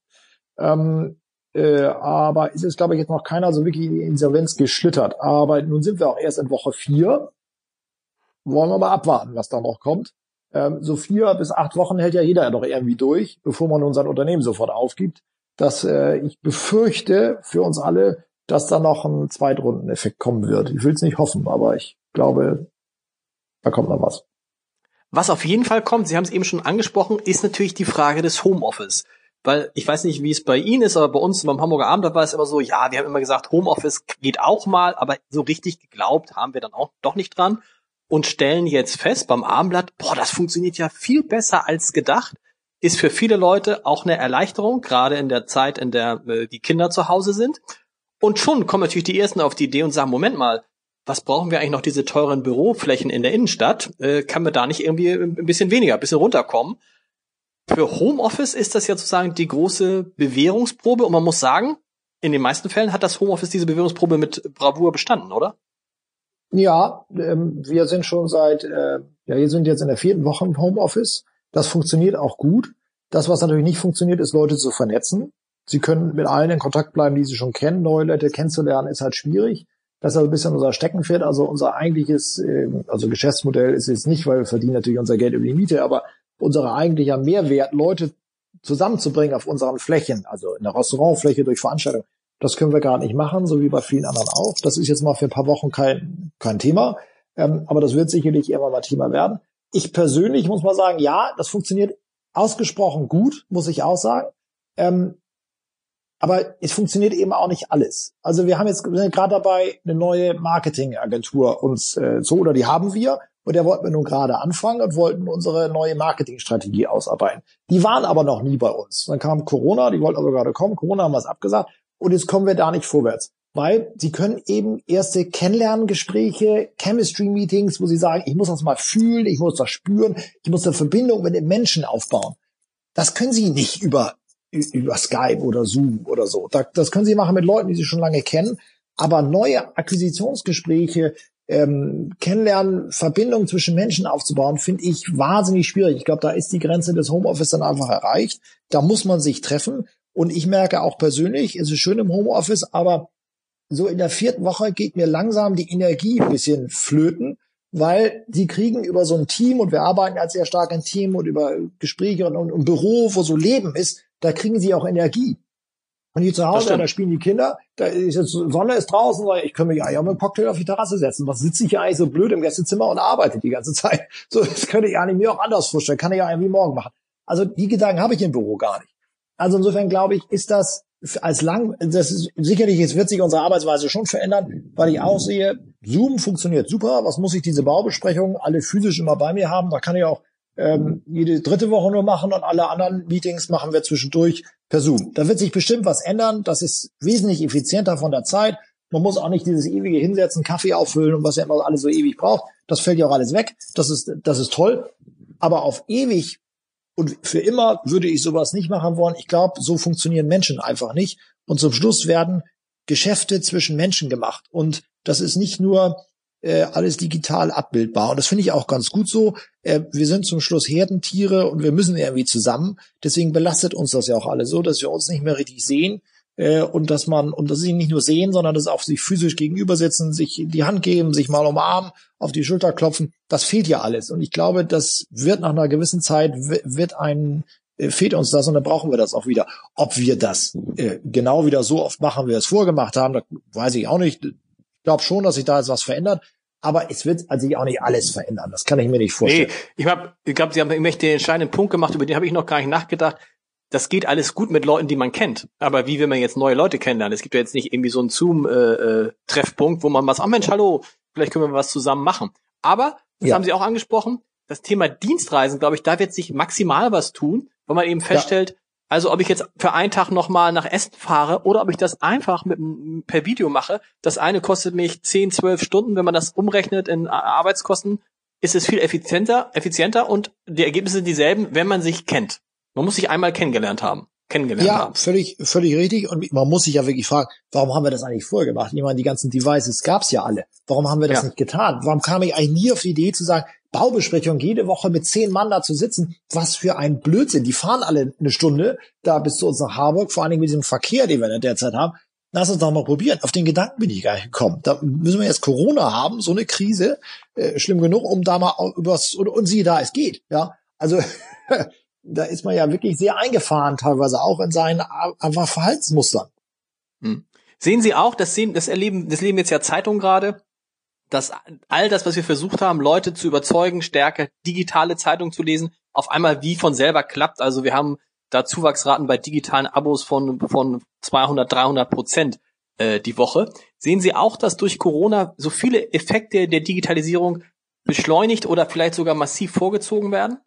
Ähm, äh, aber es ist, glaube ich, jetzt noch keiner so wirklich in die Insolvenz geschlittert. Aber nun sind wir auch erst in Woche vier wollen wir mal abwarten, was da noch kommt. Ähm, so vier bis acht Wochen hält ja jeder doch irgendwie durch, bevor man unser Unternehmen sofort aufgibt. Dass äh, ich befürchte für uns alle, dass da noch ein Zweitrundeneffekt kommen wird. Ich will es nicht hoffen, aber ich glaube, da kommt noch was. Was auf jeden Fall kommt, Sie haben es eben schon angesprochen, ist natürlich die Frage des Homeoffice. Weil ich weiß nicht, wie es bei Ihnen ist, aber bei uns beim Hamburger Abend, war es immer so, ja, wir haben immer gesagt, Homeoffice geht auch mal, aber so richtig geglaubt haben wir dann auch doch nicht dran und stellen jetzt fest beim Armblatt, boah, das funktioniert ja viel besser als gedacht. Ist für viele Leute auch eine Erleichterung, gerade in der Zeit, in der äh, die Kinder zu Hause sind. Und schon kommen natürlich die Ersten auf die Idee und sagen, Moment mal, was brauchen wir eigentlich noch diese teuren Büroflächen in der Innenstadt? Äh, kann man da nicht irgendwie ein bisschen weniger, ein bisschen runterkommen? Für Homeoffice ist das ja sozusagen die große Bewährungsprobe und man muss sagen, in den meisten Fällen hat das Homeoffice diese Bewährungsprobe mit Bravour bestanden, oder? Ja, ähm, wir sind schon seit, äh, ja, wir sind jetzt in der vierten Woche im Homeoffice. Das funktioniert auch gut. Das, was natürlich nicht funktioniert, ist Leute zu vernetzen. Sie können mit allen in Kontakt bleiben, die sie schon kennen. Neue Leute kennenzulernen ist halt schwierig. Das ist also ein bisschen unser Steckenpferd. Also unser eigentliches, äh, also Geschäftsmodell ist jetzt nicht, weil wir verdienen natürlich unser Geld über die Miete, aber unser eigentlicher Mehrwert, Leute zusammenzubringen auf unseren Flächen, also in der Restaurantfläche durch Veranstaltungen, das können wir gar nicht machen, so wie bei vielen anderen auch. Das ist jetzt mal für ein paar Wochen kein, kein Thema. Ähm, aber das wird sicherlich irgendwann mal Thema werden. Ich persönlich muss mal sagen, ja, das funktioniert ausgesprochen gut, muss ich auch sagen. Ähm, aber es funktioniert eben auch nicht alles. Also wir haben jetzt gerade dabei, eine neue Marketingagentur uns äh, so oder die haben wir und der wollten wir nun gerade anfangen und wollten unsere neue Marketingstrategie ausarbeiten. Die waren aber noch nie bei uns. Dann kam Corona, die wollten aber gerade kommen. Corona haben wir es abgesagt und jetzt kommen wir da nicht vorwärts. Weil sie können eben erste Kennenlerngespräche, Chemistry-Meetings, wo sie sagen, ich muss das mal fühlen, ich muss das spüren, ich muss eine Verbindung mit den Menschen aufbauen. Das können sie nicht über, über Skype oder Zoom oder so. Das können sie machen mit Leuten, die sie schon lange kennen. Aber neue Akquisitionsgespräche, ähm, Kennenlernen, Verbindungen zwischen Menschen aufzubauen, finde ich wahnsinnig schwierig. Ich glaube, da ist die Grenze des Homeoffice dann einfach erreicht. Da muss man sich treffen. Und ich merke auch persönlich, es ist schön im Homeoffice, aber so in der vierten Woche geht mir langsam die Energie ein bisschen flöten, weil die kriegen über so ein Team und wir arbeiten als sehr stark ein Team und über Gespräche und, und, und Büro, wo so Leben ist, da kriegen sie auch Energie. Und hier zu Hause, da spielen die Kinder, da ist jetzt Sonne ist draußen, ich kann mich auch mit dem Cocktail auf die Terrasse setzen. Was sitze ich hier eigentlich so blöd im Gästezimmer und arbeite die ganze *laughs* Zeit? So, das könnte ich eigentlich mir auch anders vorstellen, kann ich ja irgendwie morgen machen. Also die Gedanken habe ich im Büro gar nicht. Also insofern glaube ich, ist das als lang, das ist sicherlich, es wird sich unsere Arbeitsweise schon verändern, weil ich auch sehe, Zoom funktioniert super. Was muss ich diese Baubesprechungen alle physisch immer bei mir haben? Da kann ich auch ähm, jede dritte Woche nur machen und alle anderen Meetings machen wir zwischendurch per Zoom. Da wird sich bestimmt was ändern. Das ist wesentlich effizienter von der Zeit. Man muss auch nicht dieses ewige hinsetzen, Kaffee auffüllen und was ja immer alles so ewig braucht. Das fällt ja auch alles weg. Das ist, das ist toll. Aber auf ewig und für immer würde ich sowas nicht machen wollen. Ich glaube, so funktionieren Menschen einfach nicht. Und zum Schluss werden Geschäfte zwischen Menschen gemacht. Und das ist nicht nur äh, alles digital abbildbar. Und das finde ich auch ganz gut so. Äh, wir sind zum Schluss Herdentiere und wir müssen irgendwie zusammen. Deswegen belastet uns das ja auch alle so, dass wir uns nicht mehr richtig sehen äh, und dass man und dass sie nicht nur sehen, sondern dass auch sich physisch gegenüber sitzen, sich die Hand geben, sich mal umarmen, auf die Schulter klopfen. Das fehlt ja alles. Und ich glaube, das wird nach einer gewissen Zeit wird ein äh, fehlt uns das und dann brauchen wir das auch wieder. Ob wir das äh, genau wieder so oft machen, wie wir es vorgemacht haben, weiß ich auch nicht. Ich glaube schon, dass sich da jetzt was verändert. Aber es wird also auch nicht alles verändern. Das kann ich mir nicht vorstellen. Nee, ich, hab, ich glaube, Sie haben den entscheidenden Punkt gemacht, über den habe ich noch gar nicht nachgedacht das geht alles gut mit Leuten, die man kennt. Aber wie will man jetzt neue Leute kennenlernen? Es gibt ja jetzt nicht irgendwie so einen Zoom-Treffpunkt, äh, äh, wo man was, ah Mensch, hallo, vielleicht können wir was zusammen machen. Aber, das ja. haben Sie auch angesprochen, das Thema Dienstreisen, glaube ich, da wird sich maximal was tun, weil man eben feststellt, ja. also ob ich jetzt für einen Tag nochmal nach Essen fahre oder ob ich das einfach mit, per Video mache. Das eine kostet mich 10, 12 Stunden, wenn man das umrechnet in Arbeitskosten, ist es viel effizienter, effizienter und die Ergebnisse sind dieselben, wenn man sich kennt. Man muss sich einmal kennengelernt haben. Kennengelernt ja, haben. völlig, völlig richtig. Und man muss sich ja wirklich fragen, warum haben wir das eigentlich vorher gemacht? Ich meine, die ganzen Devices gab's ja alle. Warum haben wir das ja. nicht getan? Warum kam ich eigentlich nie auf die Idee zu sagen, Baubesprechung jede Woche mit zehn Mann da zu sitzen? Was für ein Blödsinn. Die fahren alle eine Stunde da bis zu uns nach Harburg, vor allen Dingen mit diesem Verkehr, den wir da derzeit haben. Lass uns doch mal probieren. Auf den Gedanken bin ich gar nicht gekommen. Da müssen wir jetzt Corona haben, so eine Krise, äh, schlimm genug, um da mal übers, und, und siehe da, es geht, ja. Also, *laughs* da ist man ja wirklich sehr eingefahren, teilweise auch in seinen einfach Verhaltensmustern. Hm. Sehen Sie auch, das sehen, das erleben, das leben jetzt ja Zeitungen gerade, dass all das, was wir versucht haben, Leute zu überzeugen, stärker digitale Zeitung zu lesen, auf einmal wie von selber klappt. Also wir haben da Zuwachsraten bei digitalen Abos von, von 200, 300 Prozent äh, die Woche. Sehen Sie auch, dass durch Corona so viele Effekte der Digitalisierung beschleunigt oder vielleicht sogar massiv vorgezogen werden?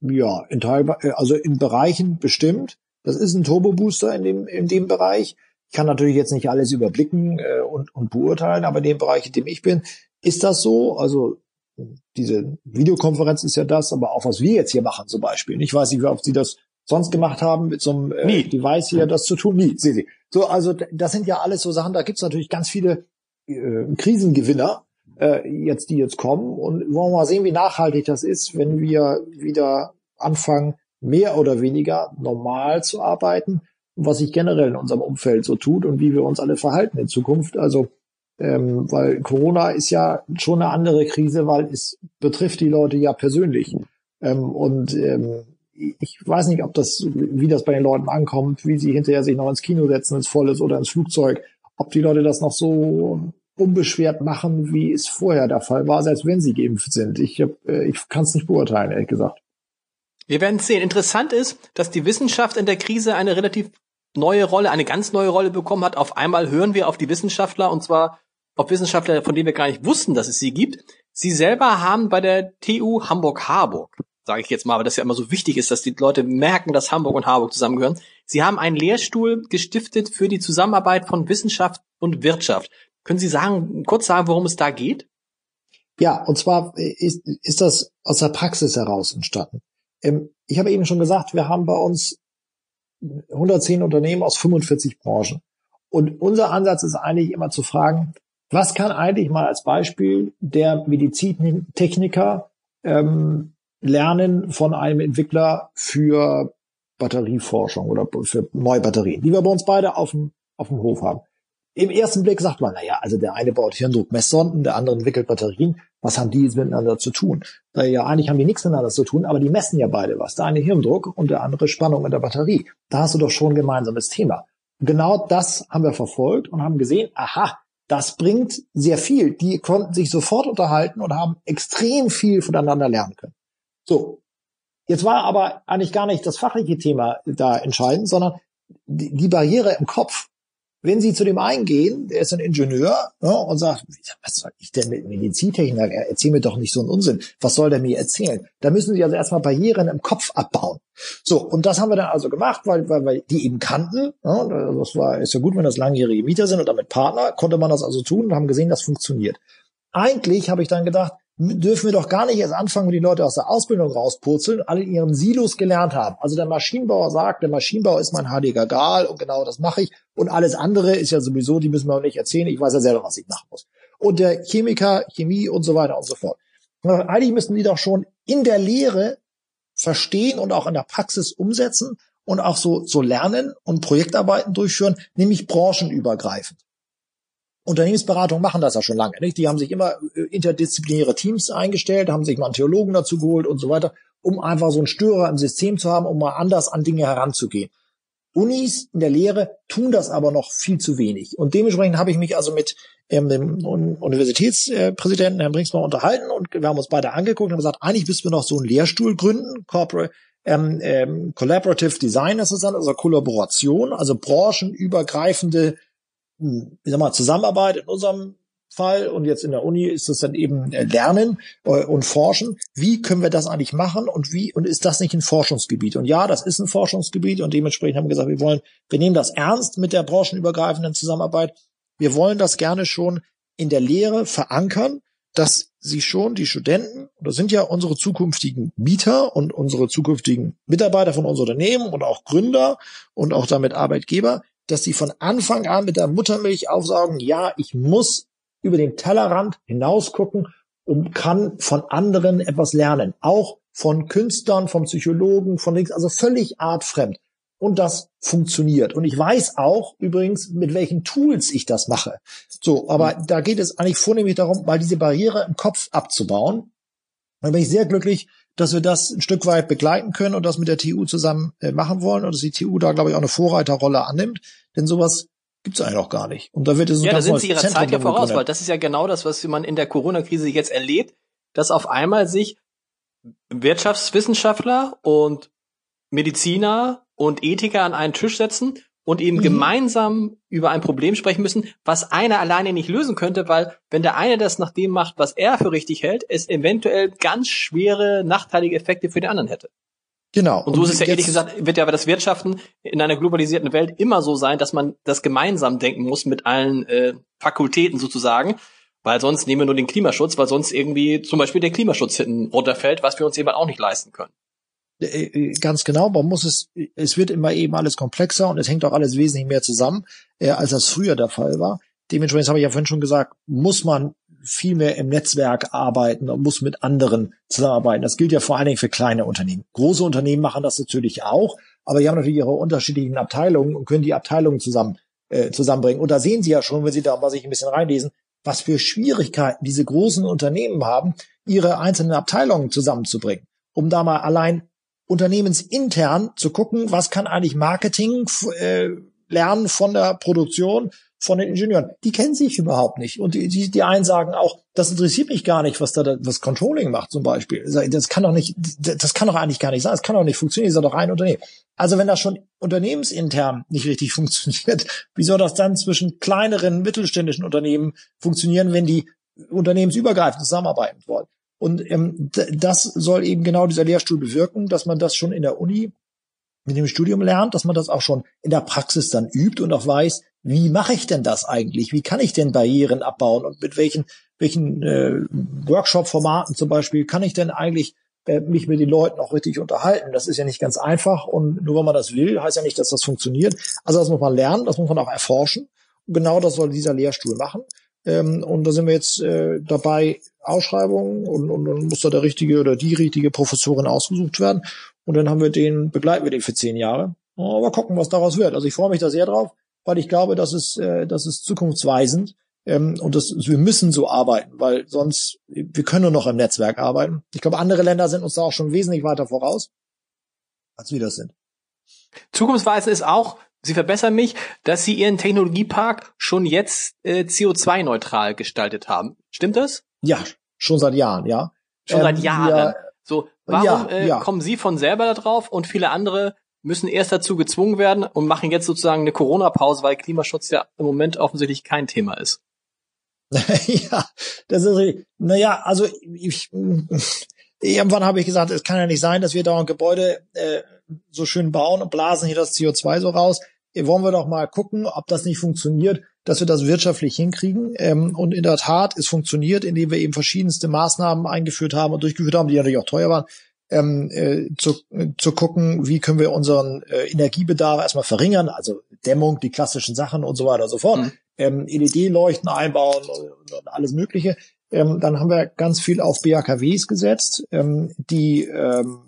Ja, in Teil, äh, also in Bereichen bestimmt. Das ist ein Turbo-Booster in dem, in dem Bereich. Ich kann natürlich jetzt nicht alles überblicken äh, und, und beurteilen, aber in dem Bereich, in dem ich bin, ist das so. Also diese Videokonferenz ist ja das, aber auch was wir jetzt hier machen zum Beispiel. Ich weiß nicht, wie oft Sie das sonst gemacht haben, mit so einem äh, Device hier das zu tun. Nie, sehen Sie. So, also das sind ja alles so Sachen, da gibt's natürlich ganz viele äh, Krisengewinner, äh, jetzt die jetzt kommen und wollen wir mal sehen, wie nachhaltig das ist, wenn wir wieder anfangen, mehr oder weniger normal zu arbeiten was sich generell in unserem Umfeld so tut und wie wir uns alle verhalten in Zukunft. Also ähm, weil Corona ist ja schon eine andere Krise, weil es betrifft die Leute ja persönlich. Ähm, und ähm, ich weiß nicht, ob das, wie das bei den Leuten ankommt, wie sie hinterher sich noch ins Kino setzen, ins Volles oder ins Flugzeug, ob die Leute das noch so unbeschwert machen, wie es vorher der Fall war, selbst wenn sie geimpft sind. Ich, äh, ich kann es nicht beurteilen, ehrlich gesagt. Wir werden sehen. Interessant ist, dass die Wissenschaft in der Krise eine relativ neue Rolle, eine ganz neue Rolle bekommen hat. Auf einmal hören wir auf die Wissenschaftler und zwar auf Wissenschaftler, von denen wir gar nicht wussten, dass es sie gibt. Sie selber haben bei der TU Hamburg-Harburg, sage ich jetzt mal, weil das ja immer so wichtig ist, dass die Leute merken, dass Hamburg und Harburg zusammengehören. Sie haben einen Lehrstuhl gestiftet für die Zusammenarbeit von Wissenschaft und Wirtschaft. Können Sie sagen, kurz sagen, worum es da geht? Ja, und zwar ist, ist das aus der Praxis heraus entstanden. Ähm, ich habe eben schon gesagt, wir haben bei uns 110 Unternehmen aus 45 Branchen. Und unser Ansatz ist eigentlich immer zu fragen, was kann eigentlich mal als Beispiel der Medizintechniker ähm, lernen von einem Entwickler für Batterieforschung oder für neue Batterien, die wir bei uns beide auf dem, auf dem Hof haben. Im ersten Blick sagt man, naja, also der eine baut Hirndruckmesssonden, der andere entwickelt Batterien. Was haben die jetzt miteinander zu tun? Ja, eigentlich haben die nichts miteinander zu tun, aber die messen ja beide was. Der eine Hirndruck und der andere Spannung in der Batterie. Da hast du doch schon ein gemeinsames Thema. genau das haben wir verfolgt und haben gesehen, aha, das bringt sehr viel. Die konnten sich sofort unterhalten und haben extrem viel voneinander lernen können. So. Jetzt war aber eigentlich gar nicht das fachliche Thema da entscheidend, sondern die Barriere im Kopf wenn Sie zu dem einen gehen, der ist ein Ingenieur ja, und sagt, was soll ich denn mit Medizintechniker? Erzähl mir doch nicht so einen Unsinn. Was soll der mir erzählen? Da müssen Sie also erstmal Barrieren im Kopf abbauen. So, und das haben wir dann also gemacht, weil, weil, weil die eben kannten. Ja, das war, ist ja gut, wenn das langjährige Mieter sind und damit Partner, konnte man das also tun und haben gesehen, das funktioniert. Eigentlich habe ich dann gedacht, dürfen wir doch gar nicht erst anfangen, wenn die Leute aus der Ausbildung rauspurzeln, alle in ihren Silos gelernt haben. Also der Maschinenbauer sagt, der Maschinenbau ist mein heiliger Gal und genau das mache ich. Und alles andere ist ja sowieso, die müssen wir auch nicht erzählen. Ich weiß ja selber, was ich machen muss. Und der Chemiker, Chemie und so weiter und so fort. Eigentlich müssen die doch schon in der Lehre verstehen und auch in der Praxis umsetzen und auch so, so lernen und Projektarbeiten durchführen, nämlich branchenübergreifend. Unternehmensberatungen machen das ja schon lange. Nicht? Die haben sich immer äh, interdisziplinäre Teams eingestellt, haben sich mal einen Theologen dazu geholt und so weiter, um einfach so einen Störer im System zu haben, um mal anders an Dinge heranzugehen. Unis in der Lehre tun das aber noch viel zu wenig. Und dementsprechend habe ich mich also mit ähm, dem Universitätspräsidenten Herrn Brinksmann unterhalten und wir haben uns beide angeguckt und haben gesagt, eigentlich müssten wir noch so einen Lehrstuhl gründen, Corporate ähm, ähm, Collaborative Design ist es dann, also Kollaboration, also branchenübergreifende wie sag mal, Zusammenarbeit in unserem Fall und jetzt in der Uni ist es dann eben äh, Lernen äh, und Forschen. Wie können wir das eigentlich machen und wie und ist das nicht ein Forschungsgebiet? Und ja, das ist ein Forschungsgebiet und dementsprechend haben wir gesagt, wir wollen, wir nehmen das ernst mit der branchenübergreifenden Zusammenarbeit. Wir wollen das gerne schon in der Lehre verankern, dass sie schon die Studenten, das sind ja unsere zukünftigen Mieter und unsere zukünftigen Mitarbeiter von unseren Unternehmen und auch Gründer und auch damit Arbeitgeber, dass sie von Anfang an mit der Muttermilch aufsaugen, ja, ich muss über den Tellerrand hinausgucken und kann von anderen etwas lernen. Auch von Künstlern, von Psychologen, von links, also völlig artfremd. Und das funktioniert. Und ich weiß auch übrigens, mit welchen Tools ich das mache. So, aber mhm. da geht es eigentlich vornehmlich darum, mal diese Barriere im Kopf abzubauen. Da bin ich sehr glücklich, dass wir das ein Stück weit begleiten können und das mit der TU zusammen äh, machen wollen und dass die TU da, glaube ich, auch eine Vorreiterrolle annimmt. Denn sowas gibt's eigentlich auch gar nicht. Und da wird es Ja, da sind sie ihrer Zentrum Zeit ja voraus, weil das ist ja genau das, was man in der Corona-Krise jetzt erlebt, dass auf einmal sich Wirtschaftswissenschaftler und Mediziner und Ethiker an einen Tisch setzen und eben mhm. gemeinsam über ein Problem sprechen müssen, was einer alleine nicht lösen könnte, weil wenn der eine das nach dem macht, was er für richtig hält, es eventuell ganz schwere nachteilige Effekte für den anderen hätte. Genau. Und so ist es ja ehrlich gesagt, wird ja aber das Wirtschaften in einer globalisierten Welt immer so sein, dass man das gemeinsam denken muss mit allen äh, Fakultäten sozusagen, weil sonst nehmen wir nur den Klimaschutz, weil sonst irgendwie zum Beispiel der Klimaschutz hinten runterfällt, was wir uns eben auch nicht leisten können. Äh, äh, ganz genau, man muss es, es wird immer eben alles komplexer und es hängt auch alles wesentlich mehr zusammen, äh, als das früher der Fall war. Dementsprechend habe ich ja vorhin schon gesagt, muss man viel mehr im Netzwerk arbeiten und muss mit anderen zusammenarbeiten. Das gilt ja vor allen Dingen für kleine Unternehmen. Große Unternehmen machen das natürlich auch, aber die haben natürlich ihre unterschiedlichen Abteilungen und können die Abteilungen zusammen äh, zusammenbringen. Und da sehen Sie ja schon, wenn Sie da mal sich ein bisschen reinlesen, was für Schwierigkeiten diese großen Unternehmen haben, ihre einzelnen Abteilungen zusammenzubringen, um da mal allein unternehmensintern zu gucken, was kann eigentlich Marketing äh, lernen von der Produktion, von den Ingenieuren. Die kennen sich überhaupt nicht. Und die, die, die einen sagen auch, das interessiert mich gar nicht, was da das Controlling macht zum Beispiel. Das kann doch nicht, das kann doch eigentlich gar nicht sein. Das kann doch nicht funktionieren. Das ist doch ein Unternehmen. Also wenn das schon unternehmensintern nicht richtig *laughs* funktioniert, wie soll das dann zwischen kleineren, mittelständischen Unternehmen funktionieren, wenn die unternehmensübergreifend zusammenarbeiten wollen? Und ähm, das soll eben genau dieser Lehrstuhl bewirken, dass man das schon in der Uni mit dem Studium lernt, dass man das auch schon in der Praxis dann übt und auch weiß, wie mache ich denn das eigentlich? Wie kann ich denn Barrieren abbauen und mit welchen, welchen äh, Workshop-Formaten zum Beispiel kann ich denn eigentlich äh, mich mit den Leuten auch richtig unterhalten? Das ist ja nicht ganz einfach und nur wenn man das will, heißt ja nicht, dass das funktioniert. Also das muss man lernen, das muss man auch erforschen. Und genau das soll dieser Lehrstuhl machen. Ähm, und da sind wir jetzt äh, dabei, Ausschreibungen und, und, und muss da der richtige oder die richtige Professorin ausgesucht werden. Und dann haben wir den, begleiten wir den für zehn Jahre. Aber gucken, was daraus wird. Also ich freue mich da sehr drauf, weil ich glaube, das ist, äh, das ist zukunftsweisend. Ähm, und das, wir müssen so arbeiten, weil sonst, wir können nur noch im Netzwerk arbeiten. Ich glaube, andere Länder sind uns da auch schon wesentlich weiter voraus, als wir das sind. Zukunftsweisend ist auch, Sie verbessern mich, dass Sie Ihren Technologiepark schon jetzt äh, CO2-neutral gestaltet haben. Stimmt das? Ja, schon seit Jahren, ja. Schon ähm, seit Jahren. Wir, so, warum ja, äh, ja. kommen Sie von selber da drauf und viele andere müssen erst dazu gezwungen werden und machen jetzt sozusagen eine Corona-Pause, weil Klimaschutz ja im Moment offensichtlich kein Thema ist? *laughs* ja, das ist, naja, also ich, irgendwann habe ich gesagt, es kann ja nicht sein, dass wir dauernd Gebäude äh, so schön bauen und blasen hier das CO2 so raus. Wollen wir doch mal gucken, ob das nicht funktioniert, dass wir das wirtschaftlich hinkriegen. Ähm, und in der Tat, es funktioniert, indem wir eben verschiedenste Maßnahmen eingeführt haben und durchgeführt haben, die natürlich auch teuer waren, ähm, äh, zu, äh, zu gucken, wie können wir unseren äh, Energiebedarf erstmal verringern, also Dämmung, die klassischen Sachen und so weiter und so fort, mhm. ähm, LED-Leuchten einbauen und, und, alles Mögliche. Ähm, dann haben wir ganz viel auf BAKWs gesetzt, ähm, die ähm,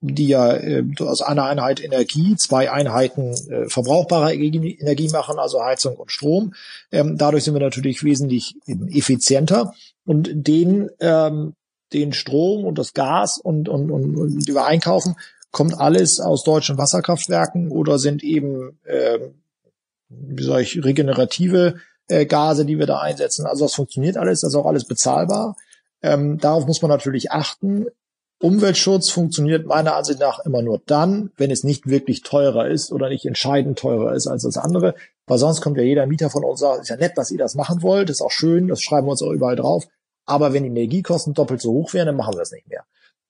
die ja äh, aus einer Einheit Energie zwei Einheiten äh, verbrauchbare Energie machen, also Heizung und Strom. Ähm, dadurch sind wir natürlich wesentlich effizienter und den ähm, den Strom und das Gas und, und, und, und wir einkaufen, kommt alles aus deutschen Wasserkraftwerken oder sind eben, äh, wie sage ich, regenerative äh, Gase, die wir da einsetzen. Also das funktioniert alles, das ist auch alles bezahlbar. Ähm, darauf muss man natürlich achten. Umweltschutz funktioniert meiner Ansicht nach immer nur dann, wenn es nicht wirklich teurer ist oder nicht entscheidend teurer ist als das andere. Weil sonst kommt ja jeder Mieter von uns und sagt, ist ja nett, dass ihr das machen wollt, ist auch schön, das schreiben wir uns auch überall drauf. Aber wenn die Energiekosten doppelt so hoch wären, dann machen wir es nicht mehr.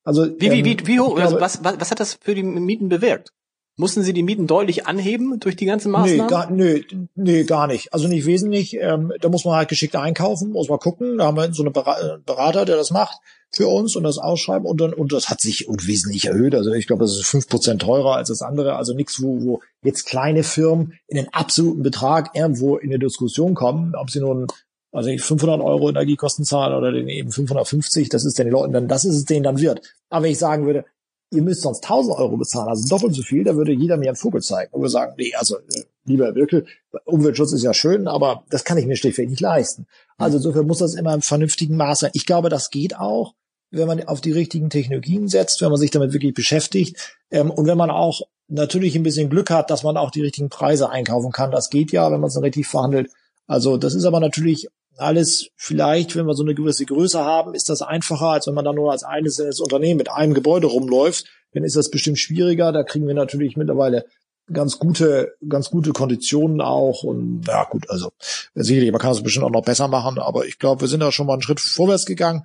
Also wie, wie, wie, ähm, wie hoch? Also glaube, was, was, was hat das für die Mieten bewirkt? Mussten Sie die Mieten deutlich anheben durch die ganzen Maßnahmen? Nee, gar, nee, nee, gar nicht. Also nicht wesentlich. Ähm, da muss man halt geschickt einkaufen, muss man gucken. Da haben wir so einen Berater, der das macht für uns und das ausschreiben und dann und das hat sich unwesentlich erhöht. Also ich glaube, das ist fünf Prozent teurer als das andere. Also nichts, wo, wo jetzt kleine Firmen in den absoluten Betrag irgendwo in eine Diskussion kommen, ob sie nun also 500 Euro Energiekosten zahlen oder den eben 550, das ist den Leuten dann, das ist es denen dann wert. Aber wenn ich sagen würde, ihr müsst sonst 1000 Euro bezahlen, also doppelt so viel, da würde jeder mir einen Vogel zeigen und würde sagen, nee, also äh, lieber Herr Wirkel, Umweltschutz ist ja schön, aber das kann ich mir schlichtweg nicht leisten. Also insofern muss das immer im vernünftigen Maß sein. Ich glaube, das geht auch, wenn man auf die richtigen Technologien setzt, wenn man sich damit wirklich beschäftigt ähm, und wenn man auch natürlich ein bisschen Glück hat, dass man auch die richtigen Preise einkaufen kann. Das geht ja, wenn man es richtig verhandelt. Also das ist aber natürlich alles vielleicht, wenn wir so eine gewisse Größe haben, ist das einfacher, als wenn man dann nur als einzelnes Unternehmen mit einem Gebäude rumläuft. Dann ist das bestimmt schwieriger. Da kriegen wir natürlich mittlerweile ganz gute, ganz gute Konditionen auch. Und ja gut, also sicherlich, man kann es bestimmt auch noch besser machen, aber ich glaube, wir sind da schon mal einen Schritt vorwärts gegangen.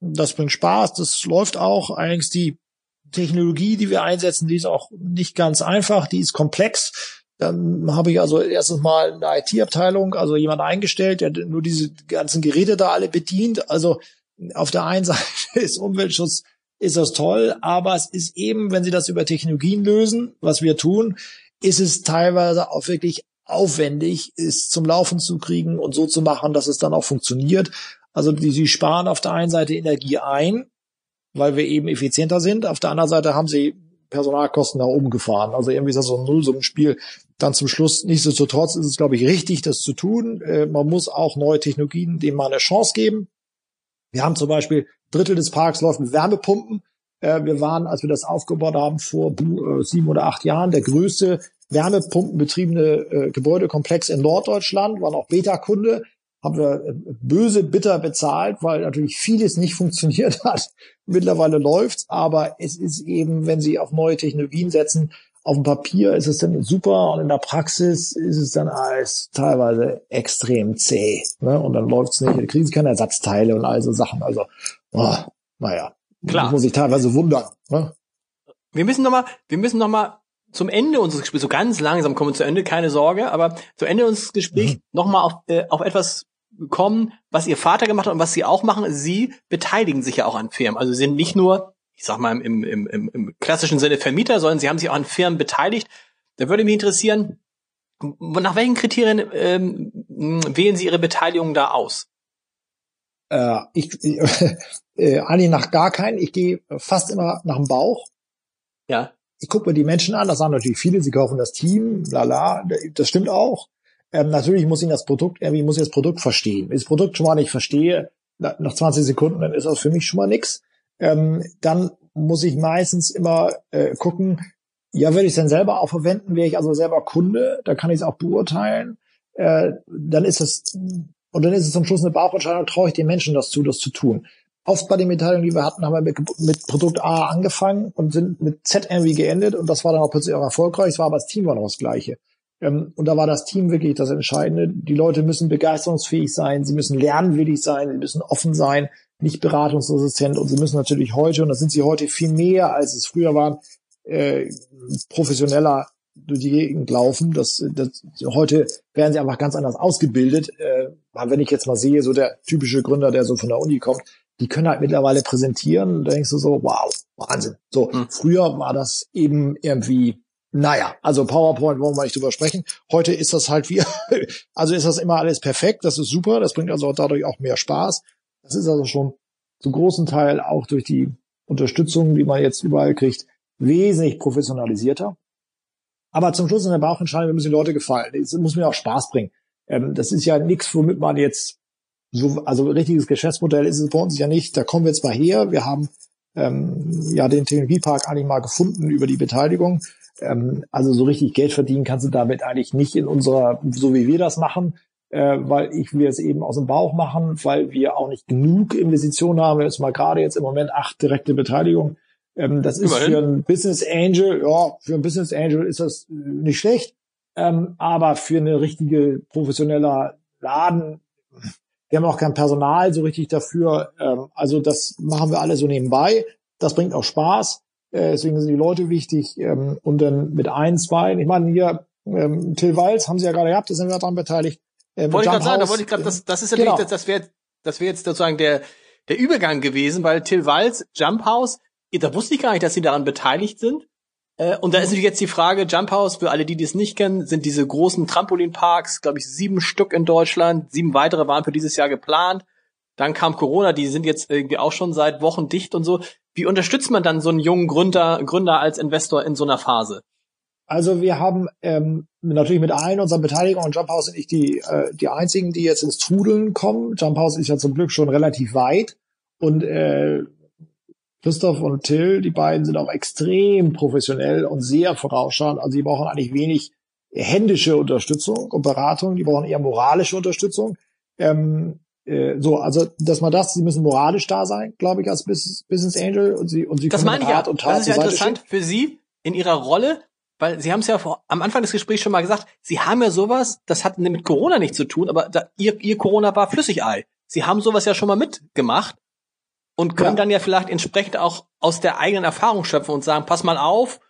Das bringt Spaß, das läuft auch. Allerdings die Technologie, die wir einsetzen, die ist auch nicht ganz einfach, die ist komplex. Dann habe ich also erstens mal eine IT-Abteilung, also jemand eingestellt, der nur diese ganzen Geräte da alle bedient. Also auf der einen *laughs* Seite ist Umweltschutz ist das toll, aber es ist eben, wenn Sie das über Technologien lösen, was wir tun, ist es teilweise auch wirklich aufwendig, es zum Laufen zu kriegen und so zu machen, dass es dann auch funktioniert. Also die, sie sparen auf der einen Seite Energie ein, weil wir eben effizienter sind. Auf der anderen Seite haben sie Personalkosten nach oben gefahren. Also irgendwie ist das so ein Nullsummenspiel. Dann zum Schluss, nichtsdestotrotz ist es, glaube ich, richtig, das zu tun. Äh, man muss auch neue Technologien dem mal eine Chance geben. Wir haben zum Beispiel Drittel des Parks läuft mit Wärmepumpen. Äh, wir waren, als wir das aufgebaut haben, vor äh, sieben oder acht Jahren der größte wärmepumpenbetriebene äh, Gebäudekomplex in Norddeutschland, waren auch Beta-Kunde haben wir äh, böse, bitter bezahlt, weil natürlich vieles nicht *laughs* funktioniert hat. Mittlerweile läuft's, aber es ist eben, wenn Sie auf neue Technologien setzen, auf dem Papier ist es dann super und in der Praxis ist es dann alles teilweise extrem zäh. Ne? Und dann läuft's nicht, da kriegen Sie keine Ersatzteile und all so Sachen. Also, oh, naja, Klar. muss ich teilweise wundern. Ne? Wir müssen noch mal, wir müssen noch mal zum Ende unseres Gesprächs, so ganz langsam kommen wir zu Ende, keine Sorge, aber zu Ende unseres Gesprächs mhm. noch mal auf, äh, auf etwas kommen, was ihr Vater gemacht hat und was sie auch machen. Sie beteiligen sich ja auch an Firmen. Also sie sind nicht nur, ich sag mal im, im, im, im klassischen Sinne Vermieter, sondern sie haben sich auch an Firmen beteiligt. Da würde mich interessieren, nach welchen Kriterien ähm, wählen Sie Ihre Beteiligung da aus? Äh, ich, *laughs* äh, eigentlich nach gar keinen. Ich gehe fast immer nach dem Bauch. Ja. Ich gucke mir die Menschen an, das sagen natürlich viele, sie kaufen das Team, lala, das stimmt auch. Ähm, natürlich muss ich das Produkt, irgendwie muss ich das Produkt verstehen. Wenn ich das Produkt schon mal nicht verstehe, nach 20 Sekunden, dann ist das für mich schon mal nix. Ähm, dann muss ich meistens immer äh, gucken, Ja, würde ich es dann selber auch verwenden, wäre ich also selber Kunde, da kann ich es auch beurteilen. Äh, dann ist es, und dann ist es zum Schluss eine Bauchentscheidung, traue ich den Menschen das zu, das zu tun. Oft bei den Mitteilungen, die wir hatten, haben wir mit, mit Produkt A angefangen und sind mit Z irgendwie geendet und das war dann auch plötzlich auch erfolgreich. Es war aber das Team war noch das Gleiche. Ähm, und da war das Team wirklich das Entscheidende. Die Leute müssen begeisterungsfähig sein, sie müssen lernwillig sein, sie müssen offen sein, nicht beratungsresistent und sie müssen natürlich heute, und das sind sie heute viel mehr, als es früher waren, äh, professioneller durch die Gegend laufen. Das, das, heute werden sie einfach ganz anders ausgebildet. Äh, wenn ich jetzt mal sehe, so der typische Gründer, der so von der Uni kommt, die können halt mittlerweile präsentieren. Da denkst du so, wow, Wahnsinn. So, mhm. früher war das eben irgendwie, naja, also PowerPoint wollen wir nicht drüber sprechen. Heute ist das halt wie, *laughs* also ist das immer alles perfekt. Das ist super. Das bringt also dadurch auch mehr Spaß. Das ist also schon zum großen Teil auch durch die Unterstützung, die man jetzt überall kriegt, wesentlich professionalisierter. Aber zum Schluss in der Bauchentscheidung, müssen die Leute gefallen. Es muss mir auch Spaß bringen. Ähm, das ist ja nichts, womit man jetzt so, also richtiges Geschäftsmodell ist es bei uns ja nicht. Da kommen wir jetzt mal her. Wir haben ähm, ja den Technologiepark eigentlich mal gefunden über die Beteiligung. Ähm, also so richtig Geld verdienen kannst du damit eigentlich nicht in unserer, so wie wir das machen, äh, weil ich wir es eben aus dem Bauch machen, weil wir auch nicht genug Investitionen haben. Jetzt mal gerade jetzt im Moment acht direkte Beteiligungen. Ähm, das ist Immerhin. für ein Business Angel, ja, für ein Business Angel ist das nicht schlecht. Ähm, aber für eine richtige professioneller Laden wir haben auch kein Personal so richtig dafür. Ähm, also das machen wir alle so nebenbei. Das bringt auch Spaß. Äh, deswegen sind die Leute wichtig. Ähm, und dann mit ein, zwei. Ich meine, hier ähm, Till Walz haben sie ja gerade gehabt, da sind wir daran beteiligt. Äh, wollte ich gerade sagen, da wollte ich gerade, das, das ist ja genau. das, das wäre das wäre jetzt sozusagen der, der Übergang gewesen, weil Till Walz, Jump House, da wusste ich gar nicht, dass sie daran beteiligt sind. Äh, und da ist natürlich jetzt die Frage, Jump House, für alle, die das nicht kennen, sind diese großen Trampolinparks, glaube ich, sieben Stück in Deutschland, sieben weitere waren für dieses Jahr geplant. Dann kam Corona, die sind jetzt irgendwie auch schon seit Wochen dicht und so. Wie unterstützt man dann so einen jungen Gründer, Gründer als Investor in so einer Phase? Also wir haben ähm, natürlich mit allen unseren Beteiligungen und Jump House sind nicht die, äh, die einzigen, die jetzt ins Trudeln kommen. Jump House ist ja zum Glück schon relativ weit und äh, Christoph und Till, die beiden sind auch extrem professionell und sehr vorausschauend. Also die brauchen eigentlich wenig händische Unterstützung und Beratung, die brauchen eher moralische Unterstützung. Ähm, äh, so, also dass man das, sie müssen moralisch da sein, glaube ich, als Business, Business Angel und sie und sie das können meine ich ja. und Tat Das ist ja interessant stehen. für Sie in Ihrer Rolle, weil Sie haben es ja vor, am Anfang des Gesprächs schon mal gesagt, Sie haben ja sowas, das hat mit Corona nichts zu tun, aber da, ihr, ihr Corona war Flüssigei. Sie haben sowas ja schon mal mitgemacht und können ja. dann ja vielleicht entsprechend auch aus der eigenen Erfahrung schöpfen und sagen, pass mal auf,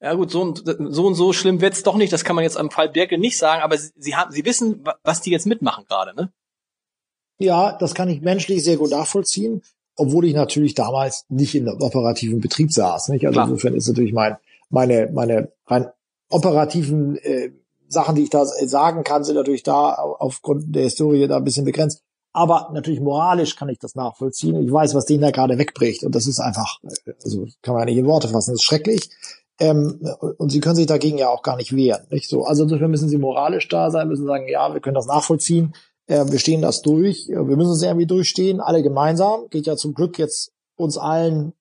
ja gut, so und so, und so schlimm wird's doch nicht, das kann man jetzt am Fall Birkel nicht sagen, aber sie, sie haben, sie wissen, was die jetzt mitmachen gerade, ne? Ja, das kann ich menschlich sehr gut nachvollziehen, obwohl ich natürlich damals nicht in operativen Betrieb saß. Nicht? Also Klar. insofern ist natürlich mein, meine, meine rein operativen äh, Sachen, die ich da sagen kann, sind natürlich da aufgrund der Historie da ein bisschen begrenzt. Aber natürlich moralisch kann ich das nachvollziehen. Ich weiß, was den da gerade wegbricht. Und das ist einfach, also kann man ja nicht in Worte fassen, das ist schrecklich. Ähm, und sie können sich dagegen ja auch gar nicht wehren. Nicht so. Also insofern müssen sie moralisch da sein, müssen sagen, ja, wir können das nachvollziehen. Äh, wir stehen das durch. Wir müssen es irgendwie durchstehen, alle gemeinsam. Geht ja zum Glück jetzt uns allen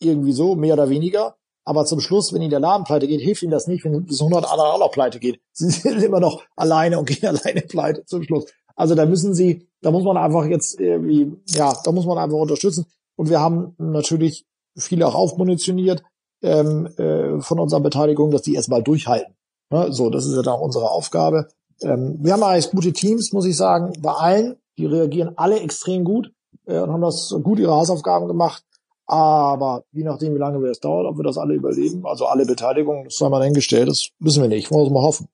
irgendwie so, mehr oder weniger. Aber zum Schluss, wenn ihnen der Laden pleite geht, hilft ihnen das nicht, wenn bis 100 andere auch noch pleite geht. *laughs* Sie sind immer noch alleine und gehen *laughs* alleine pleite zum Schluss. Also da müssen sie, da muss man einfach jetzt irgendwie, ja, da muss man einfach unterstützen. Und wir haben natürlich viele auch aufmunitioniert ähm, äh, von unserer Beteiligung, dass die erstmal durchhalten. Ne? So, das ist ja dann unsere Aufgabe. Ähm, wir haben eigentlich gute Teams, muss ich sagen, bei allen. Die reagieren alle extrem gut äh, und haben das gut ihre Hausaufgaben gemacht. Aber je nachdem, wie lange es dauert, ob wir das alle überleben, also alle Beteiligungen, das sei mal dahingestellt, das wissen wir nicht. Wollen wir mal hoffen.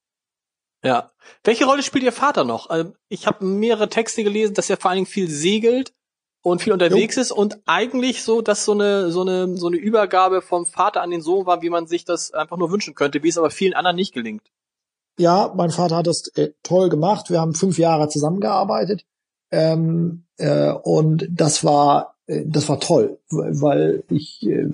Ja. Welche Rolle spielt Ihr Vater noch? Ähm, ich habe mehrere Texte gelesen, dass er vor allen Dingen viel segelt und viel unterwegs jo. ist und eigentlich so, dass so eine so eine so eine Übergabe vom Vater an den Sohn war, wie man sich das einfach nur wünschen könnte, wie es aber vielen anderen nicht gelingt. Ja, mein Vater hat das äh, toll gemacht. Wir haben fünf Jahre zusammengearbeitet ähm, äh, und das war äh, das war toll, weil ich äh,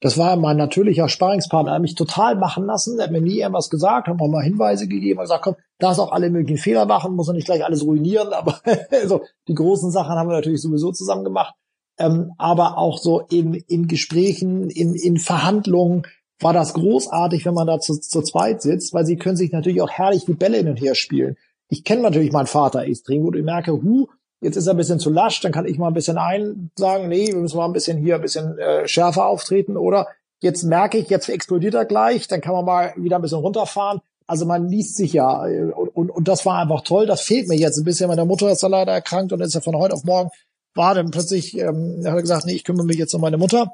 das war mein natürlicher Sparingspartner. Er hat mich total machen lassen. Er hat mir nie irgendwas gesagt, hat mir mal Hinweise gegeben und gesagt, komm, darfst auch alle möglichen Fehler machen, muss er nicht gleich alles ruinieren, *laughs* aber also die großen Sachen haben wir natürlich sowieso zusammen gemacht. Ähm, aber auch so in, in Gesprächen, in, in Verhandlungen, war das großartig, wenn man da zu, zu zweit sitzt, weil sie können sich natürlich auch herrlich die Bälle hin und her spielen. Ich kenne natürlich meinen Vater extrem gut. Ich merke, hu, jetzt ist er ein bisschen zu lasch, dann kann ich mal ein bisschen ein sagen, nee, wir müssen mal ein bisschen hier ein bisschen äh, schärfer auftreten oder jetzt merke ich, jetzt explodiert er gleich, dann kann man mal wieder ein bisschen runterfahren. Also man liest sich ja äh, und, und, und das war einfach toll. Das fehlt mir jetzt ein bisschen. Meine Mutter ist da leider erkrankt und ist ja von heute auf morgen war dann plötzlich, ähm, hat er gesagt, nee, ich kümmere mich jetzt um meine Mutter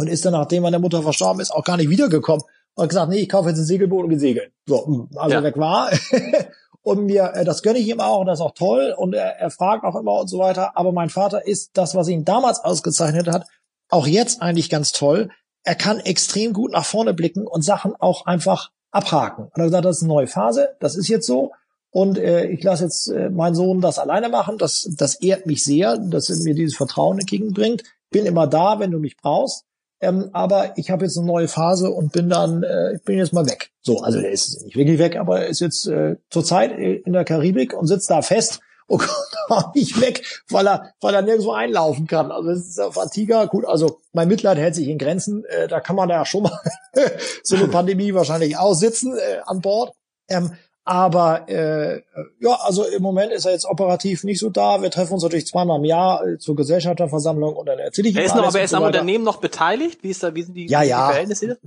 und ist dann, nachdem meine Mutter verstorben ist, auch gar nicht wiedergekommen und hat gesagt, nee, ich kaufe jetzt ein Segelboot und gehe segeln. So, also ja. weg war. *laughs* und mir, äh, das gönne ich ihm auch und das ist auch toll und er, er fragt auch immer und so weiter. Aber mein Vater ist das, was ihn damals ausgezeichnet hat, auch jetzt eigentlich ganz toll. Er kann extrem gut nach vorne blicken und Sachen auch einfach abhaken. Und er hat gesagt, das ist eine neue Phase, das ist jetzt so. Und äh, ich lasse jetzt äh, meinen Sohn das alleine machen. Das, das ehrt mich sehr, dass er mir dieses Vertrauen entgegenbringt. Bin immer da, wenn du mich brauchst. Ähm, aber ich habe jetzt eine neue Phase und bin dann, äh, ich bin jetzt mal weg. So, also er ist nicht wirklich weg, aber er ist jetzt äh, zurzeit in der Karibik und sitzt da fest *laughs* und kommt nicht weg, weil er, weil er nirgendwo einlaufen kann. Also es ist auf Antigua, gut, also mein Mitleid hält sich in Grenzen, äh, da kann man ja schon mal *laughs* so eine Pandemie wahrscheinlich aussitzen äh, an Bord. Ähm, aber äh, ja, also im Moment ist er jetzt operativ nicht so da. Wir treffen uns natürlich zweimal im Jahr äh, zur Gesellschafterversammlung und dann erzähle ich ihm er ist noch, Aber er ist so am Unternehmen noch beteiligt? Wie ist da, wie sind die, ja, ja. die Verhältnisse?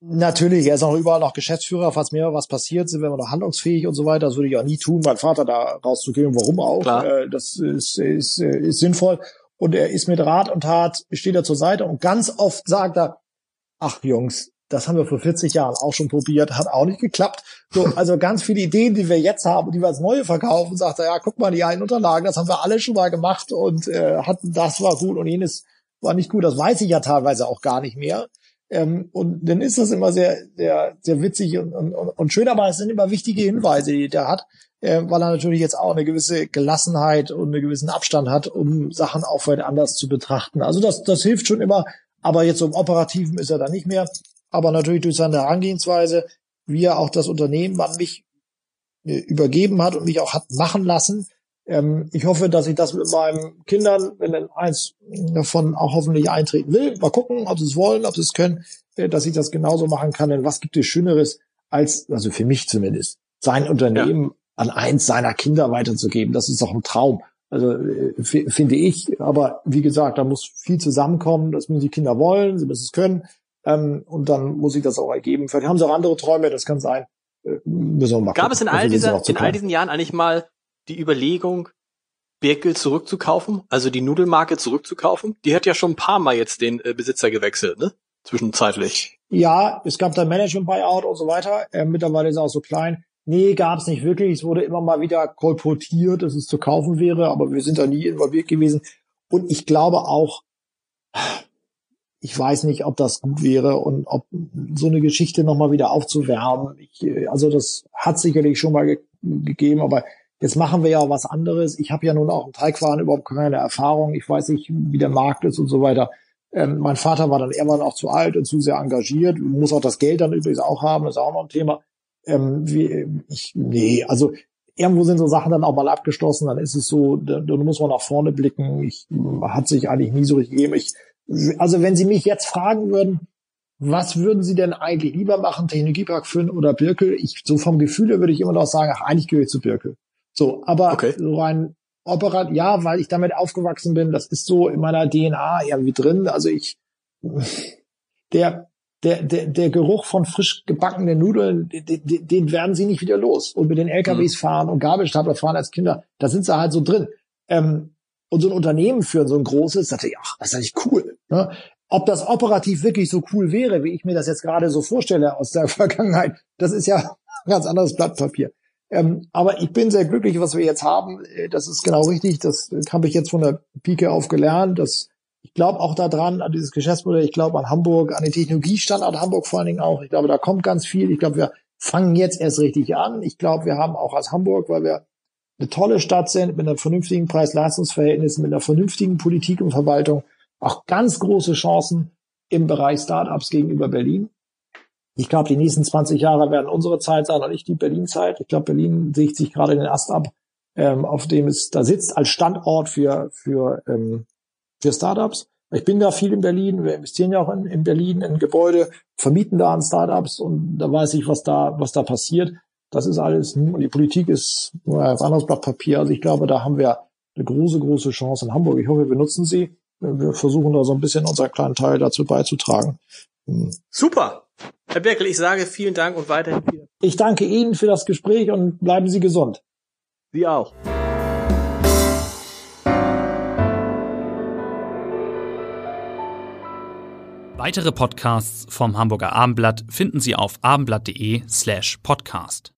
Natürlich, er ist auch überall noch Geschäftsführer, falls mir was passiert, sind wir noch handlungsfähig und so weiter. Das würde ich auch nie tun, meinen Vater da rauszugehen, warum auch. Klar. Äh, das ist, ist, ist sinnvoll. Und er ist mit Rat und Tat, steht er zur Seite und ganz oft sagt er, ach Jungs, das haben wir vor 40 Jahren auch schon probiert, hat auch nicht geklappt. So, also ganz viele Ideen, die wir jetzt haben, die wir als neue verkaufen, sagt er, ja, guck mal, die alten Unterlagen, das haben wir alle schon mal gemacht und äh, hatten, das war gut und jenes war nicht gut. Das weiß ich ja teilweise auch gar nicht mehr. Ähm, und dann ist das immer sehr, sehr, sehr witzig und, und, und schön, aber es sind immer wichtige Hinweise, die der hat, äh, weil er natürlich jetzt auch eine gewisse Gelassenheit und einen gewissen Abstand hat, um Sachen auch weit anders zu betrachten. Also das, das hilft schon immer, aber jetzt im Operativen ist er da nicht mehr aber natürlich durch seine Herangehensweise, wie er auch das Unternehmen an mich äh, übergeben hat und mich auch hat machen lassen. Ähm, ich hoffe, dass ich das mit meinen Kindern, wenn dann eins davon auch hoffentlich eintreten will, mal gucken, ob sie es wollen, ob sie es können, äh, dass ich das genauso machen kann. Denn was gibt es Schöneres als, also für mich zumindest, sein Unternehmen ja. an eins seiner Kinder weiterzugeben? Das ist doch ein Traum. Also äh, finde ich. Aber wie gesagt, da muss viel zusammenkommen. Das müssen die Kinder wollen, sie müssen es können. Ähm, und dann muss ich das auch ergeben. Vielleicht haben sie auch andere Träume, das kann sein. Äh, müssen wir mal Gab es in all, dieser, in all diesen Jahren eigentlich mal die Überlegung, Birkel zurückzukaufen, also die Nudelmarke zurückzukaufen? Die hat ja schon ein paar Mal jetzt den äh, Besitzer gewechselt, ne? Zwischenzeitlich. Ja, es gab da Management-Buyout und so weiter. Äh, mittlerweile ist er auch so klein. Nee, gab's nicht wirklich. Es wurde immer mal wieder kolportiert, dass es zu kaufen wäre, aber wir sind da nie involviert gewesen. Und ich glaube auch, ich weiß nicht, ob das gut wäre und ob so eine Geschichte nochmal wieder aufzuwärmen. Ich, also das hat sicherlich schon mal ge gegeben, aber jetzt machen wir ja was anderes. Ich habe ja nun auch im Teigwaren überhaupt keine Erfahrung. Ich weiß nicht, wie der Markt ist und so weiter. Ähm, mein Vater war dann irgendwann auch zu alt und zu sehr engagiert, muss auch das Geld dann übrigens auch haben, ist auch noch ein Thema. Ähm, wie, ich, nee, also irgendwo sind so Sachen dann auch mal abgeschlossen, dann ist es so, da, da muss man nach vorne blicken. Ich hat sich eigentlich nie so richtig gegeben. Ich also wenn Sie mich jetzt fragen würden, was würden Sie denn eigentlich lieber machen, Technologiepark Fünn oder Birkel? Ich, so vom Gefühl her würde ich immer noch sagen, ach, eigentlich gehöre ich zu Birkel. So, aber okay. so rein operat, ja, weil ich damit aufgewachsen bin, das ist so in meiner DNA irgendwie drin. Also ich, der, der, der, der Geruch von frisch gebackenen Nudeln, den, den werden sie nicht wieder los. Und mit den LKWs mhm. fahren und Gabelstapler fahren als Kinder, da sind sie halt so drin. Ähm, und so ein Unternehmen führen, so ein großes, dachte ich, ach, das ist eigentlich cool. Ne? Ob das operativ wirklich so cool wäre, wie ich mir das jetzt gerade so vorstelle aus der *laughs* Vergangenheit, das ist ja ein ganz anderes Blatt Papier. Ähm, aber ich bin sehr glücklich, was wir jetzt haben. Äh, das ist genau richtig. Das habe ich jetzt von der Pike auf gelernt. Das, ich glaube auch daran, an dieses Geschäftsmodell. Ich glaube an Hamburg, an den Technologiestandort Hamburg vor allen Dingen auch. Ich glaube, da kommt ganz viel. Ich glaube, wir fangen jetzt erst richtig an. Ich glaube, wir haben auch als Hamburg, weil wir eine tolle Stadt sind, mit einem vernünftigen Preis-Leistungs-Verhältnis, mit einer vernünftigen Politik und Verwaltung, auch ganz große Chancen im Bereich Startups gegenüber Berlin. Ich glaube, die nächsten 20 Jahre werden unsere Zeit sein und nicht die Berlin-Zeit. Ich glaube, Berlin sägt sich gerade den Ast ab, ähm, auf dem es da sitzt, als Standort für, für, ähm, für Startups. Ich bin da viel in Berlin, wir investieren ja auch in, in Berlin in Gebäude, vermieten da an Startups und da weiß ich, was da, was da passiert. Das ist alles, und die Politik ist nur ein anderes Blatt Papier. Also ich glaube, da haben wir eine große, große Chance in Hamburg. Ich hoffe, wir nutzen sie. Wir versuchen da so ein bisschen unseren kleinen Teil dazu beizutragen. Hm. Super. Herr Berkel, ich sage vielen Dank und weiterhin viel. Ich danke Ihnen für das Gespräch und bleiben Sie gesund. Sie auch. Weitere Podcasts vom Hamburger Abendblatt finden Sie auf abendblatt.de slash podcast.